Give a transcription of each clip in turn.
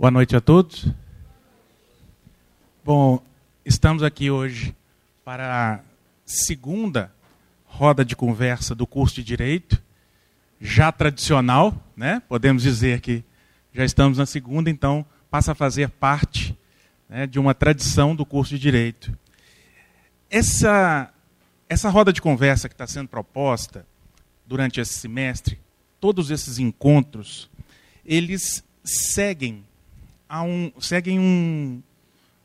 Boa noite a todos. Bom, estamos aqui hoje para a segunda roda de conversa do curso de Direito, já tradicional, né? podemos dizer que já estamos na segunda, então passa a fazer parte né, de uma tradição do curso de Direito. Essa, essa roda de conversa que está sendo proposta durante esse semestre, todos esses encontros, eles seguem a um, seguem um,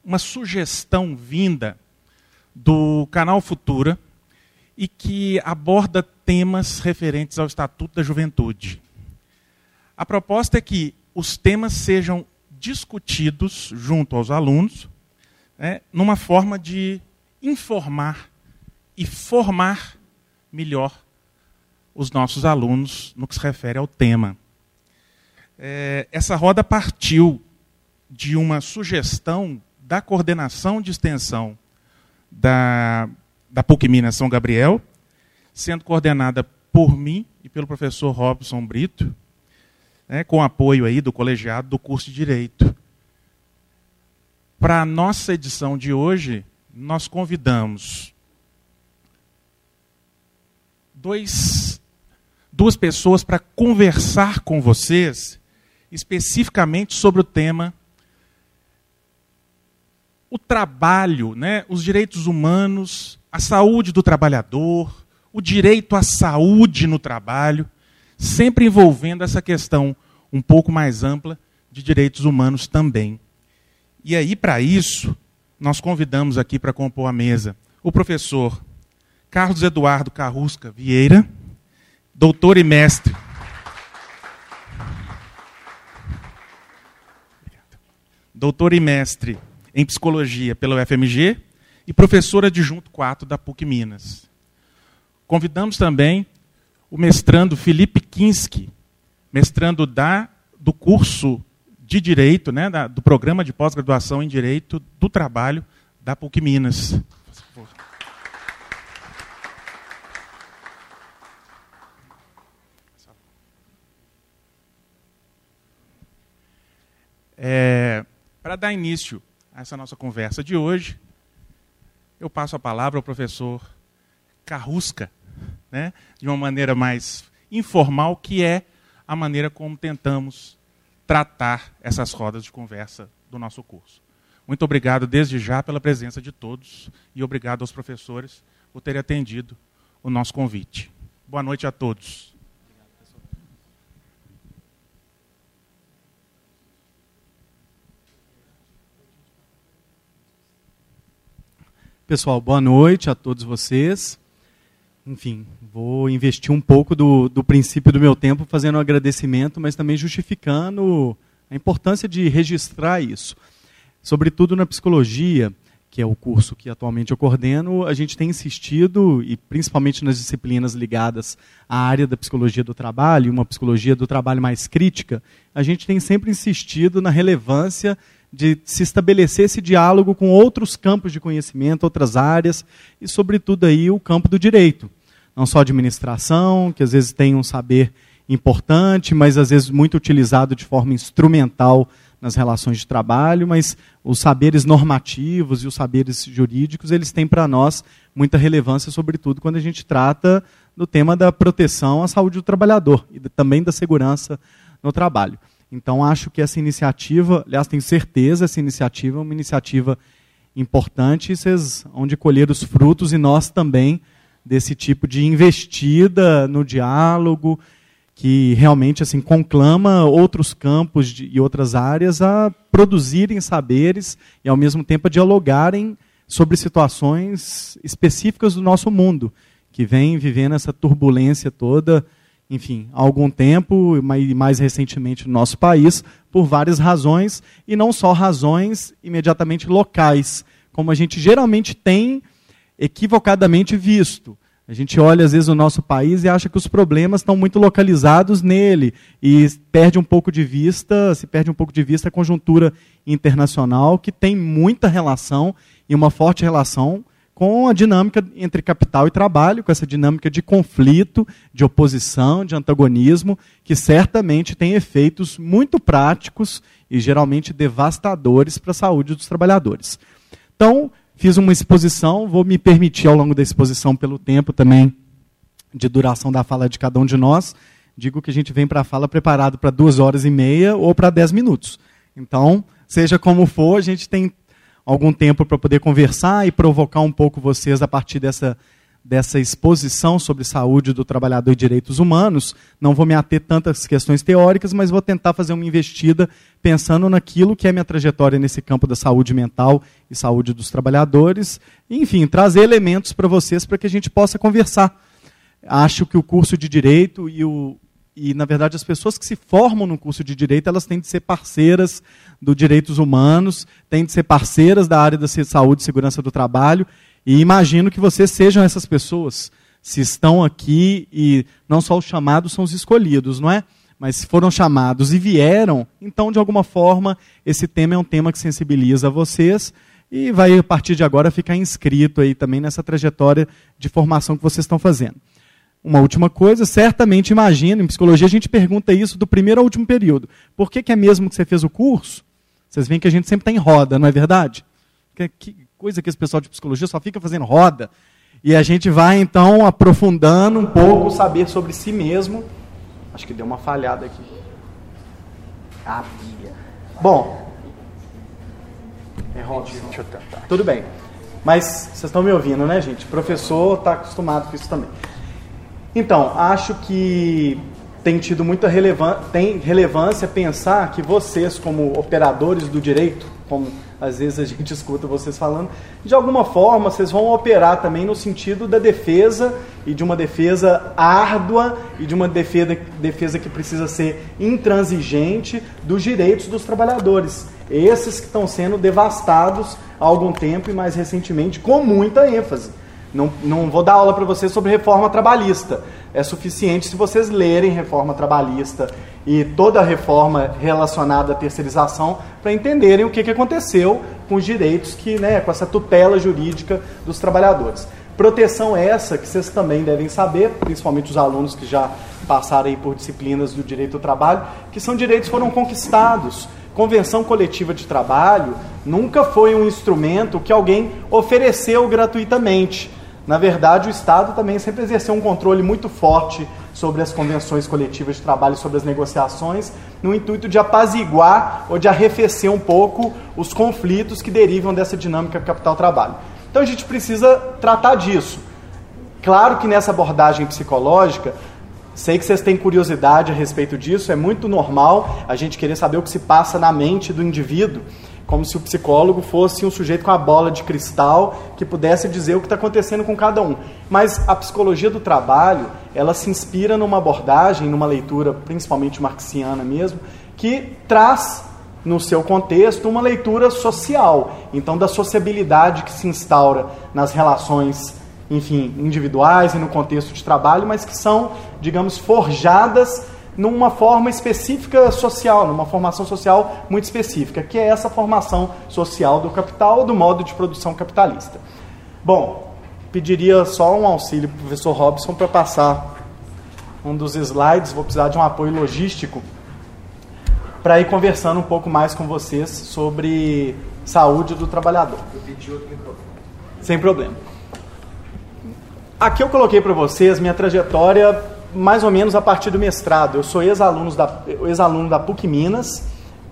uma sugestão vinda do canal Futura e que aborda temas referentes ao Estatuto da Juventude. A proposta é que os temas sejam discutidos junto aos alunos, né, numa forma de informar e formar melhor os nossos alunos no que se refere ao tema. É, essa roda partiu de uma sugestão da coordenação de extensão da, da PUC Minas São Gabriel, sendo coordenada por mim e pelo professor Robson Brito, né, com apoio aí do colegiado do curso de Direito. Para a nossa edição de hoje, nós convidamos dois, duas pessoas para conversar com vocês especificamente sobre o tema o trabalho, né, os direitos humanos, a saúde do trabalhador, o direito à saúde no trabalho, sempre envolvendo essa questão um pouco mais ampla de direitos humanos também. E aí, para isso, nós convidamos aqui para compor a mesa o professor Carlos Eduardo Carrusca Vieira, doutor e mestre. Doutor e mestre em psicologia pela UFMG e professora adjunto 4 da PUC Minas. Convidamos também o mestrando Felipe Kinski, mestrando da, do curso de Direito, né, da, do programa de pós-graduação em Direito do Trabalho da PUC Minas. É, Para dar início essa nossa conversa de hoje, eu passo a palavra ao professor Carrusca, né, de uma maneira mais informal, que é a maneira como tentamos tratar essas rodas de conversa do nosso curso. Muito obrigado desde já pela presença de todos e obrigado aos professores por terem atendido o nosso convite. Boa noite a todos. Pessoal, boa noite a todos vocês. Enfim, vou investir um pouco do, do princípio do meu tempo fazendo um agradecimento, mas também justificando a importância de registrar isso. Sobretudo na psicologia, que é o curso que atualmente eu coordeno, a gente tem insistido, e principalmente nas disciplinas ligadas à área da psicologia do trabalho, uma psicologia do trabalho mais crítica, a gente tem sempre insistido na relevância de se estabelecer esse diálogo com outros campos de conhecimento, outras áreas, e sobretudo aí o campo do direito. Não só administração, que às vezes tem um saber importante, mas às vezes muito utilizado de forma instrumental nas relações de trabalho, mas os saberes normativos e os saberes jurídicos, eles têm para nós muita relevância, sobretudo quando a gente trata do tema da proteção à saúde do trabalhador e também da segurança no trabalho. Então, acho que essa iniciativa, aliás, tenho certeza, essa iniciativa é uma iniciativa importante. E vocês vão de colher os frutos, e nós também, desse tipo de investida no diálogo, que realmente assim conclama outros campos de, e outras áreas a produzirem saberes e, ao mesmo tempo, a dialogarem sobre situações específicas do nosso mundo, que vem vivendo essa turbulência toda enfim, há algum tempo, e mais recentemente no nosso país, por várias razões, e não só razões imediatamente locais, como a gente geralmente tem equivocadamente visto. A gente olha, às vezes, o nosso país e acha que os problemas estão muito localizados nele, e perde um pouco de vista, se perde um pouco de vista a conjuntura internacional, que tem muita relação, e uma forte relação, com a dinâmica entre capital e trabalho, com essa dinâmica de conflito, de oposição, de antagonismo, que certamente tem efeitos muito práticos e geralmente devastadores para a saúde dos trabalhadores. Então, fiz uma exposição, vou me permitir ao longo da exposição, pelo tempo também de duração da fala de cada um de nós, digo que a gente vem para a fala preparado para duas horas e meia ou para dez minutos. Então, seja como for, a gente tem algum tempo para poder conversar e provocar um pouco vocês a partir dessa, dessa exposição sobre saúde do trabalhador e direitos humanos. Não vou me ater tantas questões teóricas, mas vou tentar fazer uma investida pensando naquilo que é minha trajetória nesse campo da saúde mental e saúde dos trabalhadores. Enfim, trazer elementos para vocês para que a gente possa conversar. Acho que o curso de direito e o, e, na verdade, as pessoas que se formam no curso de direito, elas têm de ser parceiras dos direitos humanos, têm de ser parceiras da área da saúde e segurança do trabalho, e imagino que vocês sejam essas pessoas. Se estão aqui e não só os chamados são os escolhidos, não é? Mas se foram chamados e vieram, então, de alguma forma, esse tema é um tema que sensibiliza vocês e vai, a partir de agora, ficar inscrito aí também nessa trajetória de formação que vocês estão fazendo. Uma última coisa, certamente imagina, em psicologia a gente pergunta isso do primeiro ao último período. Por que, que é mesmo que você fez o curso? Vocês veem que a gente sempre está em roda, não é verdade? Que, que coisa que esse pessoal de psicologia só fica fazendo roda. E a gente vai então aprofundando um pouco o saber sobre si mesmo. Acho que deu uma falhada aqui. Ah, Bom. É Deixa eu tentar. Tudo bem. Mas vocês estão me ouvindo, né, gente? O professor está acostumado com isso também. Então, acho que tem tido muita relevan tem relevância pensar que vocês, como operadores do direito, como às vezes a gente escuta vocês falando, de alguma forma vocês vão operar também no sentido da defesa e de uma defesa árdua e de uma defesa, defesa que precisa ser intransigente dos direitos dos trabalhadores. Esses que estão sendo devastados há algum tempo e mais recentemente com muita ênfase. Não, não vou dar aula para vocês sobre reforma trabalhista. É suficiente se vocês lerem reforma trabalhista e toda a reforma relacionada à terceirização para entenderem o que, que aconteceu com os direitos que, né, com essa tutela jurídica dos trabalhadores. Proteção essa que vocês também devem saber, principalmente os alunos que já passaram aí por disciplinas do direito ao trabalho, que são direitos que foram conquistados. Convenção coletiva de trabalho nunca foi um instrumento que alguém ofereceu gratuitamente. Na verdade, o Estado também sempre exerceu um controle muito forte sobre as convenções coletivas de trabalho, sobre as negociações, no intuito de apaziguar ou de arrefecer um pouco os conflitos que derivam dessa dinâmica capital-trabalho. Então a gente precisa tratar disso. Claro que nessa abordagem psicológica, sei que vocês têm curiosidade a respeito disso, é muito normal a gente querer saber o que se passa na mente do indivíduo como se o psicólogo fosse um sujeito com a bola de cristal que pudesse dizer o que está acontecendo com cada um. Mas a psicologia do trabalho, ela se inspira numa abordagem, numa leitura principalmente marxiana mesmo, que traz no seu contexto uma leitura social, então da sociabilidade que se instaura nas relações, enfim, individuais e no contexto de trabalho, mas que são, digamos, forjadas numa forma específica social, numa formação social muito específica, que é essa formação social do capital, do modo de produção capitalista. Bom, pediria só um auxílio para o professor Robson para passar um dos slides, vou precisar de um apoio logístico para ir conversando um pouco mais com vocês sobre saúde do trabalhador. Sem problema. Aqui eu coloquei para vocês minha trajetória mais ou menos a partir do mestrado. Eu sou ex-aluno da, ex da PUC Minas,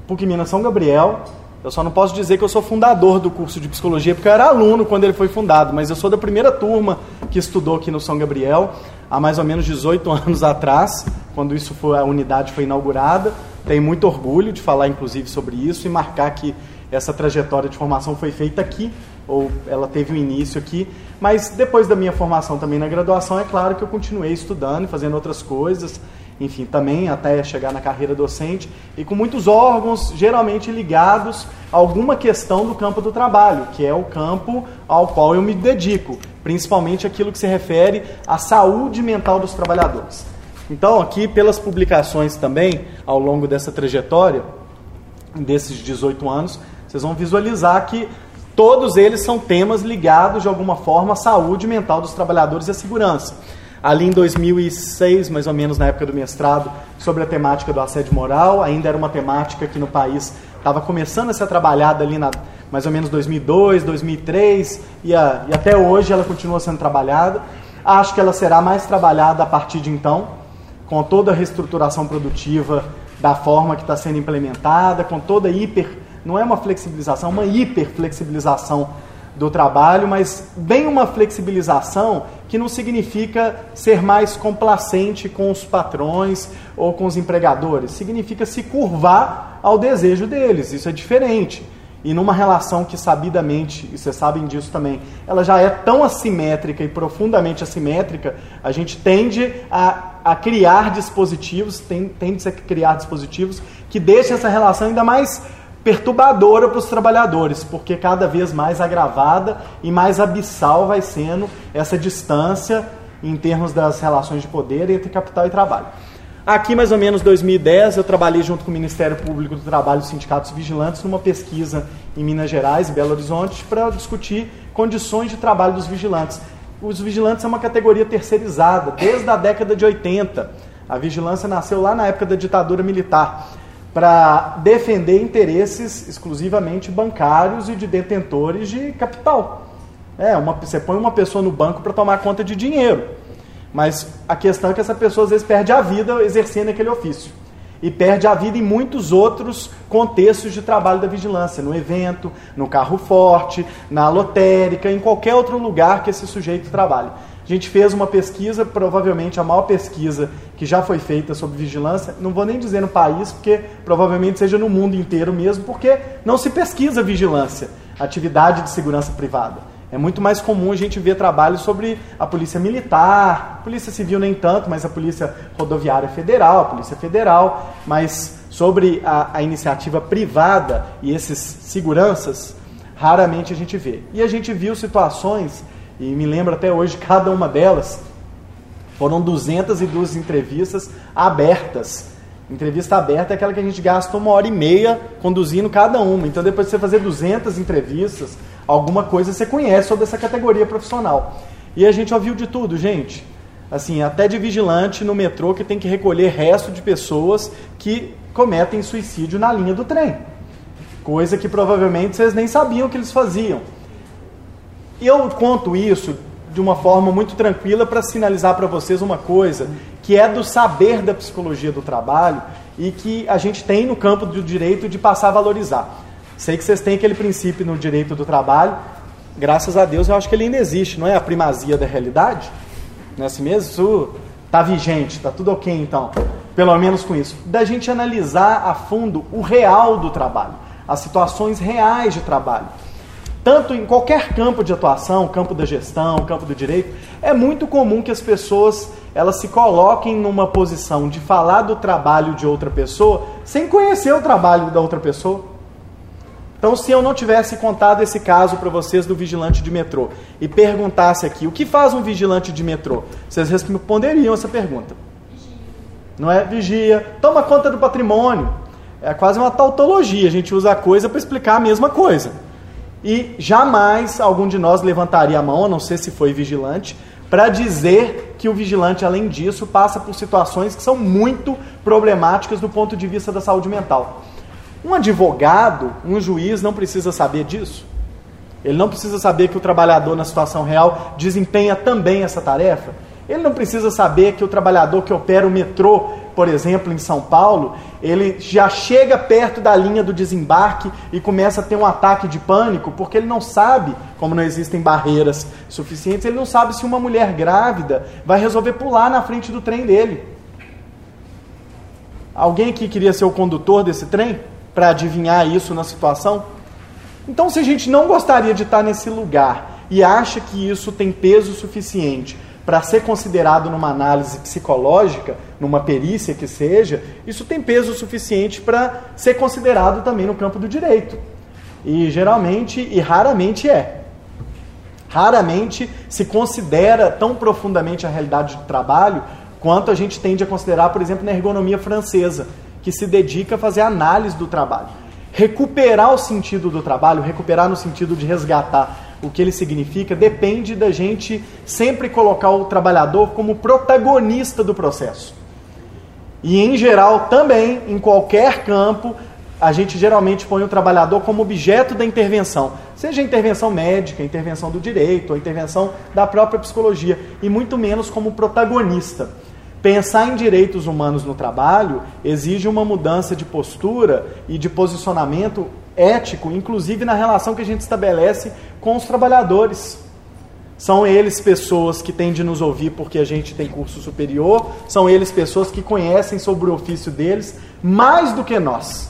PUC Minas São Gabriel. Eu só não posso dizer que eu sou fundador do curso de psicologia, porque eu era aluno quando ele foi fundado, mas eu sou da primeira turma que estudou aqui no São Gabriel, há mais ou menos 18 anos atrás, quando isso foi, a unidade foi inaugurada. Tenho muito orgulho de falar, inclusive, sobre isso e marcar que essa trajetória de formação foi feita aqui, ou ela teve um início aqui, mas depois da minha formação também na graduação, é claro que eu continuei estudando e fazendo outras coisas, enfim, também até chegar na carreira docente, e com muitos órgãos geralmente ligados a alguma questão do campo do trabalho, que é o campo ao qual eu me dedico, principalmente aquilo que se refere à saúde mental dos trabalhadores. Então, aqui, pelas publicações também, ao longo dessa trajetória, desses 18 anos, vocês vão visualizar que Todos eles são temas ligados de alguma forma à saúde mental dos trabalhadores e à segurança. ali em 2006, mais ou menos na época do mestrado, sobre a temática do assédio moral. Ainda era uma temática que no país estava começando a ser trabalhada ali na mais ou menos 2002, 2003 e, a, e até hoje ela continua sendo trabalhada. Acho que ela será mais trabalhada a partir de então, com toda a reestruturação produtiva da forma que está sendo implementada, com toda a hiper, não é uma flexibilização, uma hiper flexibilização do trabalho, mas bem uma flexibilização que não significa ser mais complacente com os patrões ou com os empregadores, significa se curvar ao desejo deles, isso é diferente. E numa relação que sabidamente, e vocês sabem disso também, ela já é tão assimétrica e profundamente assimétrica, a gente tende a, a criar dispositivos, tende a criar dispositivos que deixem essa relação ainda mais perturbadora para os trabalhadores, porque cada vez mais agravada e mais abissal vai sendo essa distância em termos das relações de poder entre capital e trabalho. Aqui, mais ou menos 2010, eu trabalhei junto com o Ministério Público do Trabalho e Sindicatos Vigilantes numa pesquisa em Minas Gerais, Belo Horizonte, para discutir condições de trabalho dos vigilantes. Os vigilantes são uma categoria terceirizada desde a década de 80. A vigilância nasceu lá na época da ditadura militar para defender interesses exclusivamente bancários e de detentores de capital. É, uma, você põe uma pessoa no banco para tomar conta de dinheiro. Mas a questão é que essa pessoa às vezes perde a vida exercendo aquele ofício. E perde a vida em muitos outros contextos de trabalho da vigilância, no evento, no carro forte, na lotérica, em qualquer outro lugar que esse sujeito trabalhe. A gente fez uma pesquisa, provavelmente a maior pesquisa que já foi feita sobre vigilância, não vou nem dizer no país, porque provavelmente seja no mundo inteiro mesmo, porque não se pesquisa vigilância, atividade de segurança privada. É muito mais comum a gente ver trabalhos sobre a polícia militar, polícia civil nem tanto, mas a polícia rodoviária federal, a polícia federal, mas sobre a, a iniciativa privada e esses seguranças, raramente a gente vê. E a gente viu situações, e me lembro até hoje cada uma delas, foram 202 entrevistas abertas. Entrevista aberta é aquela que a gente gasta uma hora e meia conduzindo cada uma. Então, depois de você fazer 200 entrevistas, alguma coisa você conhece sobre essa categoria profissional. E a gente ouviu de tudo, gente. Assim, até de vigilante no metrô que tem que recolher resto de pessoas que cometem suicídio na linha do trem. Coisa que provavelmente vocês nem sabiam que eles faziam. Eu conto isso de uma forma muito tranquila para sinalizar para vocês uma coisa que é do saber da psicologia do trabalho e que a gente tem no campo do direito de passar a valorizar. Sei que vocês têm aquele princípio no direito do trabalho. Graças a Deus, eu acho que ele ainda existe, não é a primazia da realidade? Não é assim mesmo? Isso está vigente, está tudo ok então. Pelo menos com isso. Da gente analisar a fundo o real do trabalho, as situações reais de trabalho. Tanto em qualquer campo de atuação, campo da gestão, campo do direito, é muito comum que as pessoas elas se coloquem numa posição de falar do trabalho de outra pessoa sem conhecer o trabalho da outra pessoa. Então, se eu não tivesse contado esse caso para vocês do vigilante de metrô e perguntasse aqui o que faz um vigilante de metrô, vocês responderiam essa pergunta. Não é? Vigia, toma conta do patrimônio. É quase uma tautologia, a gente usa a coisa para explicar a mesma coisa. E jamais algum de nós levantaria a mão, a não ser se foi vigilante, para dizer que o vigilante, além disso, passa por situações que são muito problemáticas do ponto de vista da saúde mental. Um advogado, um juiz não precisa saber disso. Ele não precisa saber que o trabalhador na situação real desempenha também essa tarefa. Ele não precisa saber que o trabalhador que opera o metrô, por exemplo, em São Paulo, ele já chega perto da linha do desembarque e começa a ter um ataque de pânico, porque ele não sabe, como não existem barreiras suficientes, ele não sabe se uma mulher grávida vai resolver pular na frente do trem dele. Alguém aqui queria ser o condutor desse trem? para adivinhar isso na situação? Então, se a gente não gostaria de estar nesse lugar e acha que isso tem peso suficiente para ser considerado numa análise psicológica, numa perícia que seja, isso tem peso suficiente para ser considerado também no campo do direito. E geralmente e raramente é. Raramente se considera tão profundamente a realidade do trabalho quanto a gente tende a considerar, por exemplo, na ergonomia francesa, que se dedica a fazer análise do trabalho. Recuperar o sentido do trabalho, recuperar no sentido de resgatar o que ele significa, depende da gente sempre colocar o trabalhador como protagonista do processo. E em geral, também, em qualquer campo, a gente geralmente põe o trabalhador como objeto da intervenção, seja a intervenção médica, a intervenção do direito, a intervenção da própria psicologia, e muito menos como protagonista. Pensar em direitos humanos no trabalho exige uma mudança de postura e de posicionamento ético, inclusive na relação que a gente estabelece com os trabalhadores. São eles pessoas que têm de nos ouvir porque a gente tem curso superior, são eles pessoas que conhecem sobre o ofício deles mais do que nós.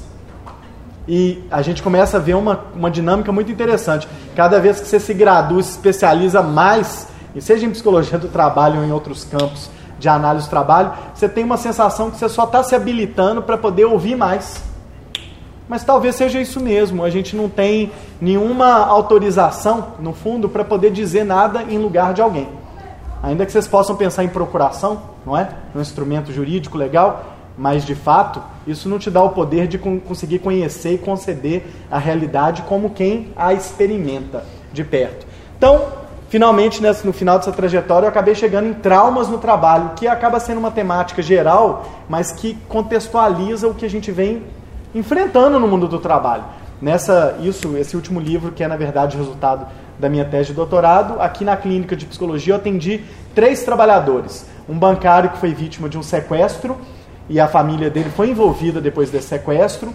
E a gente começa a ver uma, uma dinâmica muito interessante. Cada vez que você se gradua, se especializa mais, e seja em psicologia do trabalho ou em outros campos de análise do trabalho, você tem uma sensação que você só está se habilitando para poder ouvir mais. Mas talvez seja isso mesmo. A gente não tem nenhuma autorização, no fundo, para poder dizer nada em lugar de alguém. Ainda que vocês possam pensar em procuração, não é? Um instrumento jurídico legal, mas de fato, isso não te dá o poder de conseguir conhecer e conceder a realidade como quem a experimenta de perto. Então, finalmente, no final dessa trajetória, eu acabei chegando em traumas no trabalho, que acaba sendo uma temática geral, mas que contextualiza o que a gente vem enfrentando no mundo do trabalho. Nessa, isso, esse último livro, que é na verdade resultado da minha tese de doutorado, aqui na clínica de psicologia eu atendi três trabalhadores. Um bancário que foi vítima de um sequestro e a família dele foi envolvida depois desse sequestro.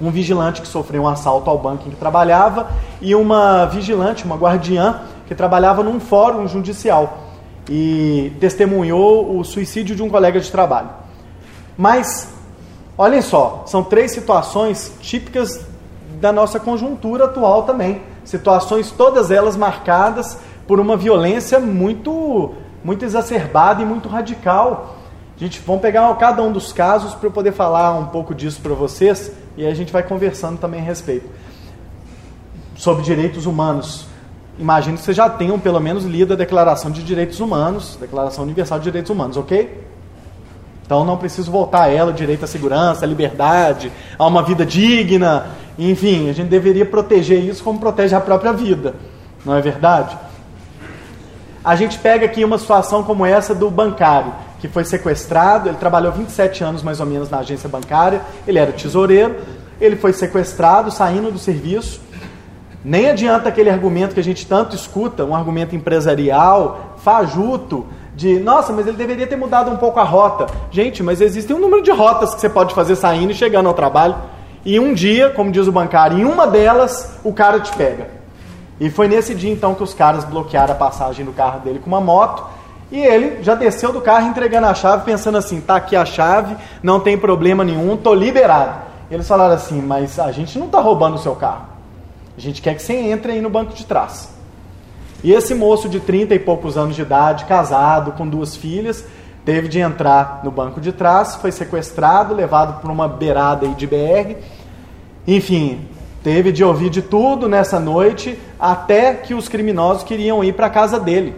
Um vigilante que sofreu um assalto ao banco em que trabalhava e uma vigilante, uma guardiã, que trabalhava num fórum judicial e testemunhou o suicídio de um colega de trabalho. Mas Olhem só, são três situações típicas da nossa conjuntura atual também. Situações todas elas marcadas por uma violência muito muito exacerbada e muito radical. A gente vamos pegar cada um dos casos para eu poder falar um pouco disso para vocês e a gente vai conversando também a respeito. Sobre direitos humanos. Imagino que vocês já tenham pelo menos lido a Declaração de Direitos Humanos, Declaração Universal de Direitos Humanos, ok? Então não preciso voltar a ela, o direito à segurança, à liberdade, a uma vida digna. Enfim, a gente deveria proteger isso como protege a própria vida. Não é verdade? A gente pega aqui uma situação como essa do bancário, que foi sequestrado, ele trabalhou 27 anos mais ou menos na agência bancária, ele era tesoureiro, ele foi sequestrado, saindo do serviço. Nem adianta aquele argumento que a gente tanto escuta, um argumento empresarial, fajuto, de nossa, mas ele deveria ter mudado um pouco a rota. Gente, mas existe um número de rotas que você pode fazer saindo e chegando ao trabalho. E um dia, como diz o bancário, em uma delas o cara te pega. E foi nesse dia então que os caras bloquearam a passagem do carro dele com uma moto. E ele já desceu do carro entregando a chave, pensando assim: tá aqui a chave, não tem problema nenhum, tô liberado. Eles falaram assim: mas a gente não tá roubando o seu carro. A gente quer que você entre aí no banco de trás. E esse moço de 30 e poucos anos de idade, casado, com duas filhas, teve de entrar no banco de trás, foi sequestrado, levado por uma beirada aí de BR. Enfim, teve de ouvir de tudo nessa noite, até que os criminosos queriam ir para a casa dele.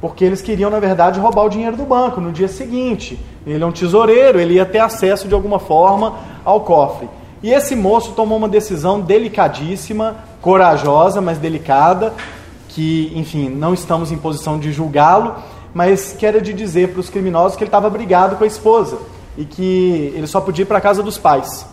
Porque eles queriam, na verdade, roubar o dinheiro do banco no dia seguinte. Ele é um tesoureiro, ele ia ter acesso de alguma forma ao cofre. E esse moço tomou uma decisão delicadíssima, corajosa, mas delicada, que, enfim, não estamos em posição de julgá-lo, mas que era de dizer para os criminosos que ele estava brigado com a esposa e que ele só podia ir para a casa dos pais,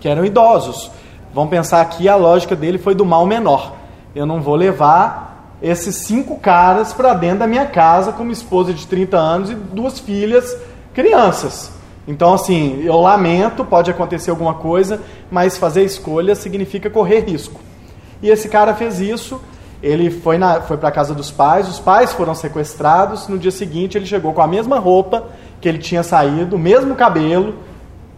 que eram idosos. Vamos pensar aqui, a lógica dele foi do mal menor. Eu não vou levar esses cinco caras para dentro da minha casa com uma esposa de 30 anos e duas filhas crianças. Então, assim, eu lamento, pode acontecer alguma coisa, mas fazer escolha significa correr risco. E esse cara fez isso, ele foi, na, foi para a casa dos pais, os pais foram sequestrados. No dia seguinte, ele chegou com a mesma roupa que ele tinha saído, o mesmo cabelo,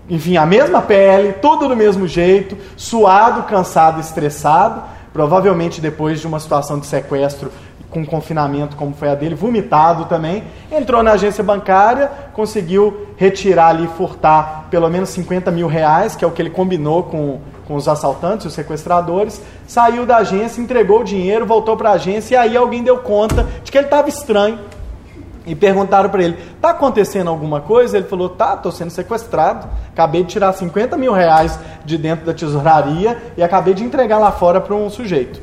enfim, a mesma pele, tudo do mesmo jeito, suado, cansado, estressado. Provavelmente depois de uma situação de sequestro com confinamento, como foi a dele, vomitado também. Entrou na agência bancária, conseguiu retirar ali, furtar pelo menos 50 mil reais, que é o que ele combinou com com os assaltantes, os sequestradores, saiu da agência, entregou o dinheiro, voltou para a agência e aí alguém deu conta de que ele estava estranho. E perguntaram para ele: está acontecendo alguma coisa? Ele falou: tá, estou sendo sequestrado. Acabei de tirar 50 mil reais de dentro da tesouraria e acabei de entregar lá fora para um sujeito.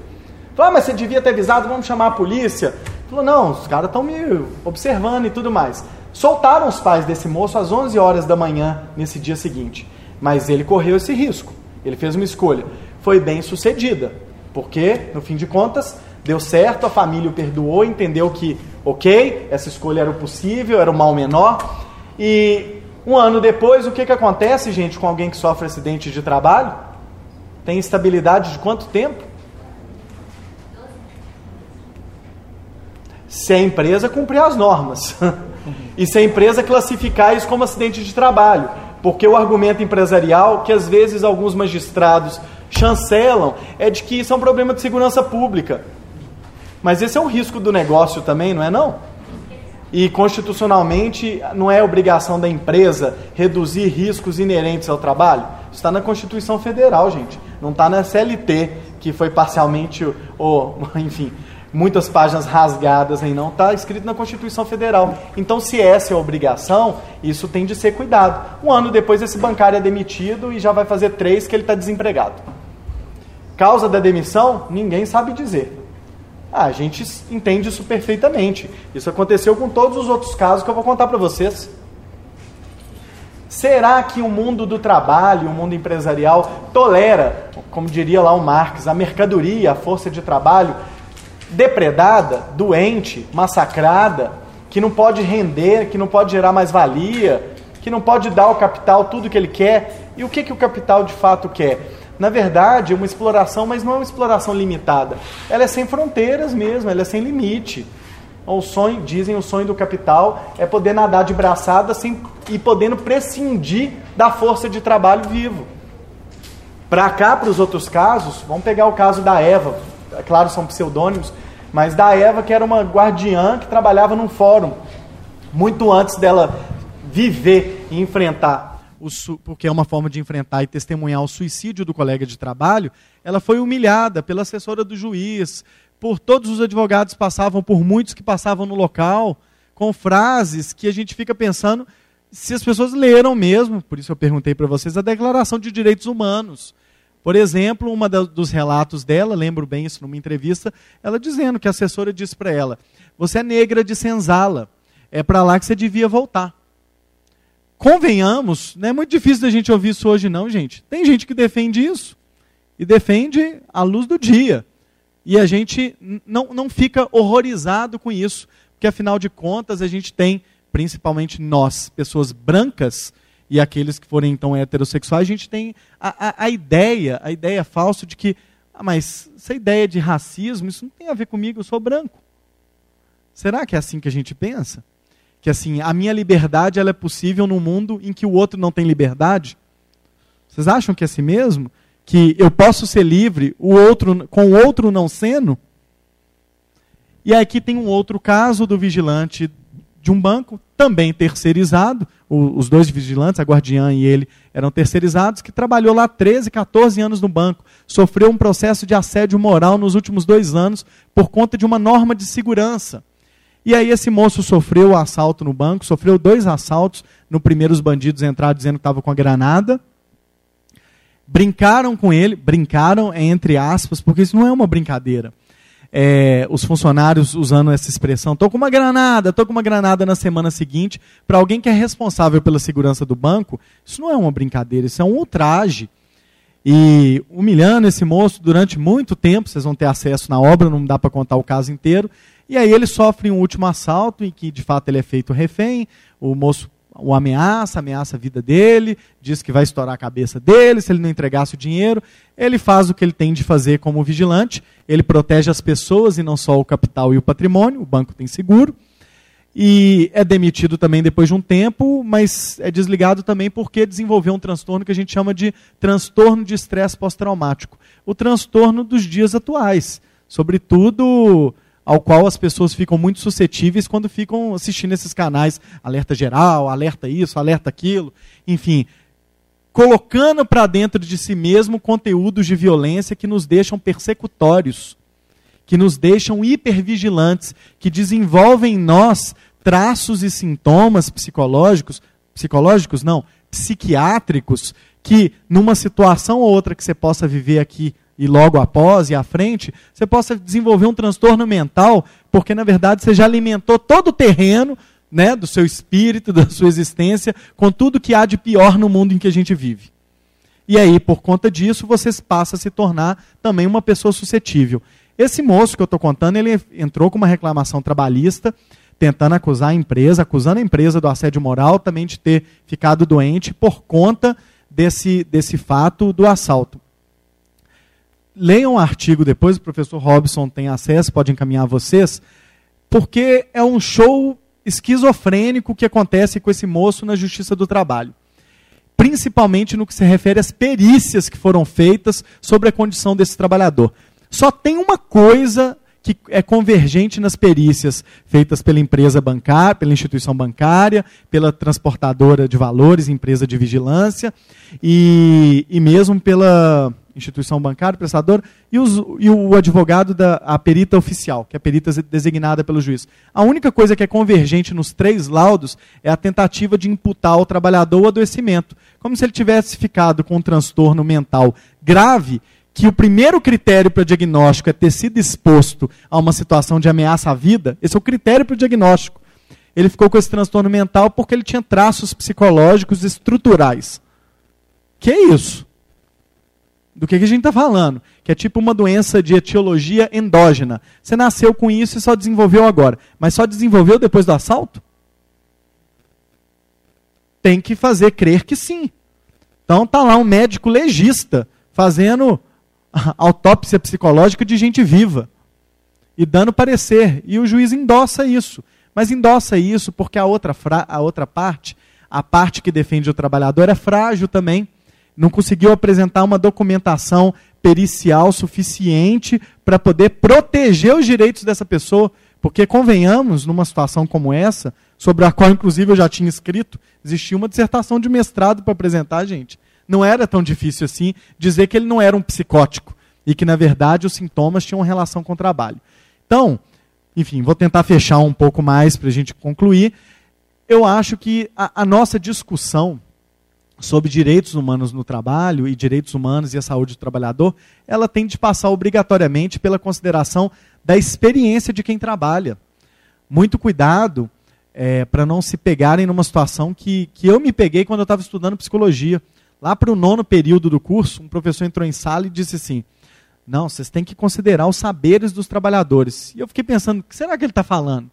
Falou, ah, mas você devia ter avisado, vamos chamar a polícia. Falou, não, os caras estão me observando e tudo mais. Soltaram os pais desse moço às 11 horas da manhã nesse dia seguinte. Mas ele correu esse risco. Ele fez uma escolha. Foi bem sucedida. Porque, no fim de contas, deu certo, a família o perdoou, entendeu que, ok, essa escolha era o possível, era o mal menor. E um ano depois, o que, que acontece, gente, com alguém que sofre acidente de trabalho? Tem estabilidade de quanto tempo? Se a empresa cumprir as normas. e se a empresa classificar isso como acidente de trabalho. Porque o argumento empresarial, que às vezes alguns magistrados chancelam, é de que isso é um problema de segurança pública. Mas esse é um risco do negócio também, não é não? E constitucionalmente não é obrigação da empresa reduzir riscos inerentes ao trabalho? Está na Constituição Federal, gente. Não está na CLT, que foi parcialmente, ou, enfim, muitas páginas rasgadas aí não, está escrito na Constituição Federal. Então, se essa é a obrigação, isso tem de ser cuidado. Um ano depois, esse bancário é demitido e já vai fazer três que ele está desempregado. Causa da demissão, ninguém sabe dizer. Ah, a gente entende isso perfeitamente. Isso aconteceu com todos os outros casos que eu vou contar para vocês. Será que o mundo do trabalho, o mundo empresarial, tolera, como diria lá o Marx, a mercadoria, a força de trabalho depredada, doente, massacrada, que não pode render, que não pode gerar mais valia, que não pode dar ao capital tudo que ele quer? E o que, que o capital de fato quer? na verdade, uma exploração, mas não é uma exploração limitada. Ela é sem fronteiras mesmo, ela é sem limite. O sonho, dizem o sonho do capital é poder nadar de braçada sem, e podendo prescindir da força de trabalho vivo. Para cá, para os outros casos, vamos pegar o caso da Eva, é claro, são pseudônimos, mas da Eva, que era uma guardiã que trabalhava num fórum, muito antes dela viver e enfrentar porque é uma forma de enfrentar e testemunhar o suicídio do colega de trabalho, ela foi humilhada pela assessora do juiz, por todos os advogados passavam, por muitos que passavam no local, com frases que a gente fica pensando se as pessoas leram mesmo, por isso eu perguntei para vocês, a Declaração de Direitos Humanos. Por exemplo, uma dos relatos dela, lembro bem isso numa entrevista, ela dizendo que a assessora disse para ela: Você é negra de senzala, é para lá que você devia voltar convenhamos, não é muito difícil da gente ouvir isso hoje, não, gente. Tem gente que defende isso. E defende à luz do dia. E a gente não, não fica horrorizado com isso. Porque, afinal de contas, a gente tem, principalmente nós, pessoas brancas, e aqueles que forem então heterossexuais, a gente tem a, a, a ideia, a ideia falsa de que, ah, mas essa ideia de racismo, isso não tem a ver comigo, eu sou branco. Será que é assim que a gente pensa? que assim, a minha liberdade ela é possível num mundo em que o outro não tem liberdade? Vocês acham que é assim mesmo? Que eu posso ser livre, o outro com o outro não sendo? E aqui tem um outro caso do vigilante de um banco, também terceirizado, os dois vigilantes, a guardiã e ele, eram terceirizados, que trabalhou lá 13, 14 anos no banco, sofreu um processo de assédio moral nos últimos dois anos por conta de uma norma de segurança. E aí esse moço sofreu o assalto no banco, sofreu dois assaltos. No primeiro os bandidos entraram dizendo que estava com a granada. Brincaram com ele, brincaram entre aspas, porque isso não é uma brincadeira. É, os funcionários usando essa expressão, estou com uma granada, estou com uma granada na semana seguinte, para alguém que é responsável pela segurança do banco, isso não é uma brincadeira, isso é um ultraje. E humilhando esse moço durante muito tempo, vocês vão ter acesso na obra, não dá para contar o caso inteiro. E aí ele sofre um último assalto em que de fato ele é feito refém, o moço o ameaça, ameaça a vida dele, diz que vai estourar a cabeça dele se ele não entregasse o dinheiro. Ele faz o que ele tem de fazer como vigilante, ele protege as pessoas e não só o capital e o patrimônio, o banco tem seguro. E é demitido também depois de um tempo, mas é desligado também porque desenvolveu um transtorno que a gente chama de transtorno de estresse pós-traumático. O transtorno dos dias atuais. Sobretudo ao qual as pessoas ficam muito suscetíveis quando ficam assistindo esses canais, alerta geral, alerta isso, alerta aquilo, enfim, colocando para dentro de si mesmo conteúdos de violência que nos deixam persecutórios, que nos deixam hipervigilantes, que desenvolvem em nós traços e sintomas psicológicos, psicológicos não, psiquiátricos, que numa situação ou outra que você possa viver aqui e logo após e à frente, você possa desenvolver um transtorno mental, porque na verdade você já alimentou todo o terreno né, do seu espírito, da sua existência, com tudo que há de pior no mundo em que a gente vive. E aí, por conta disso, você passa a se tornar também uma pessoa suscetível. Esse moço que eu estou contando, ele entrou com uma reclamação trabalhista, tentando acusar a empresa, acusando a empresa do assédio moral, também de ter ficado doente por conta desse, desse fato do assalto. Leiam um artigo depois, o professor Robson tem acesso, pode encaminhar a vocês, porque é um show esquizofrênico que acontece com esse moço na Justiça do Trabalho. Principalmente no que se refere às perícias que foram feitas sobre a condição desse trabalhador. Só tem uma coisa que é convergente nas perícias feitas pela empresa bancária, pela instituição bancária, pela transportadora de valores, empresa de vigilância, e, e mesmo pela instituição bancária, prestador, e, os, e o advogado da a perita oficial, que é a perita designada pelo juiz. A única coisa que é convergente nos três laudos é a tentativa de imputar ao trabalhador o adoecimento, como se ele tivesse ficado com um transtorno mental grave, que o primeiro critério para o diagnóstico é ter sido exposto a uma situação de ameaça à vida, esse é o critério para o diagnóstico. Ele ficou com esse transtorno mental porque ele tinha traços psicológicos estruturais. Que é isso? Do que, que a gente está falando? Que é tipo uma doença de etiologia endógena. Você nasceu com isso e só desenvolveu agora. Mas só desenvolveu depois do assalto? Tem que fazer crer que sim. Então tá lá um médico legista fazendo autópsia psicológica de gente viva e dando parecer. E o juiz endossa isso. Mas endossa isso porque a outra, a outra parte, a parte que defende o trabalhador, é frágil também não conseguiu apresentar uma documentação pericial suficiente para poder proteger os direitos dessa pessoa. Porque, convenhamos, numa situação como essa, sobre a qual, inclusive, eu já tinha escrito, existia uma dissertação de mestrado para apresentar, gente. Não era tão difícil assim dizer que ele não era um psicótico e que, na verdade, os sintomas tinham relação com o trabalho. Então, enfim, vou tentar fechar um pouco mais para a gente concluir. Eu acho que a, a nossa discussão sobre direitos humanos no trabalho e direitos humanos e a saúde do trabalhador, ela tem de passar obrigatoriamente pela consideração da experiência de quem trabalha. Muito cuidado é, para não se pegarem numa situação que, que eu me peguei quando eu estava estudando psicologia. Lá para o nono período do curso, um professor entrou em sala e disse assim: Não, vocês têm que considerar os saberes dos trabalhadores. E eu fiquei pensando: o que será que ele está falando?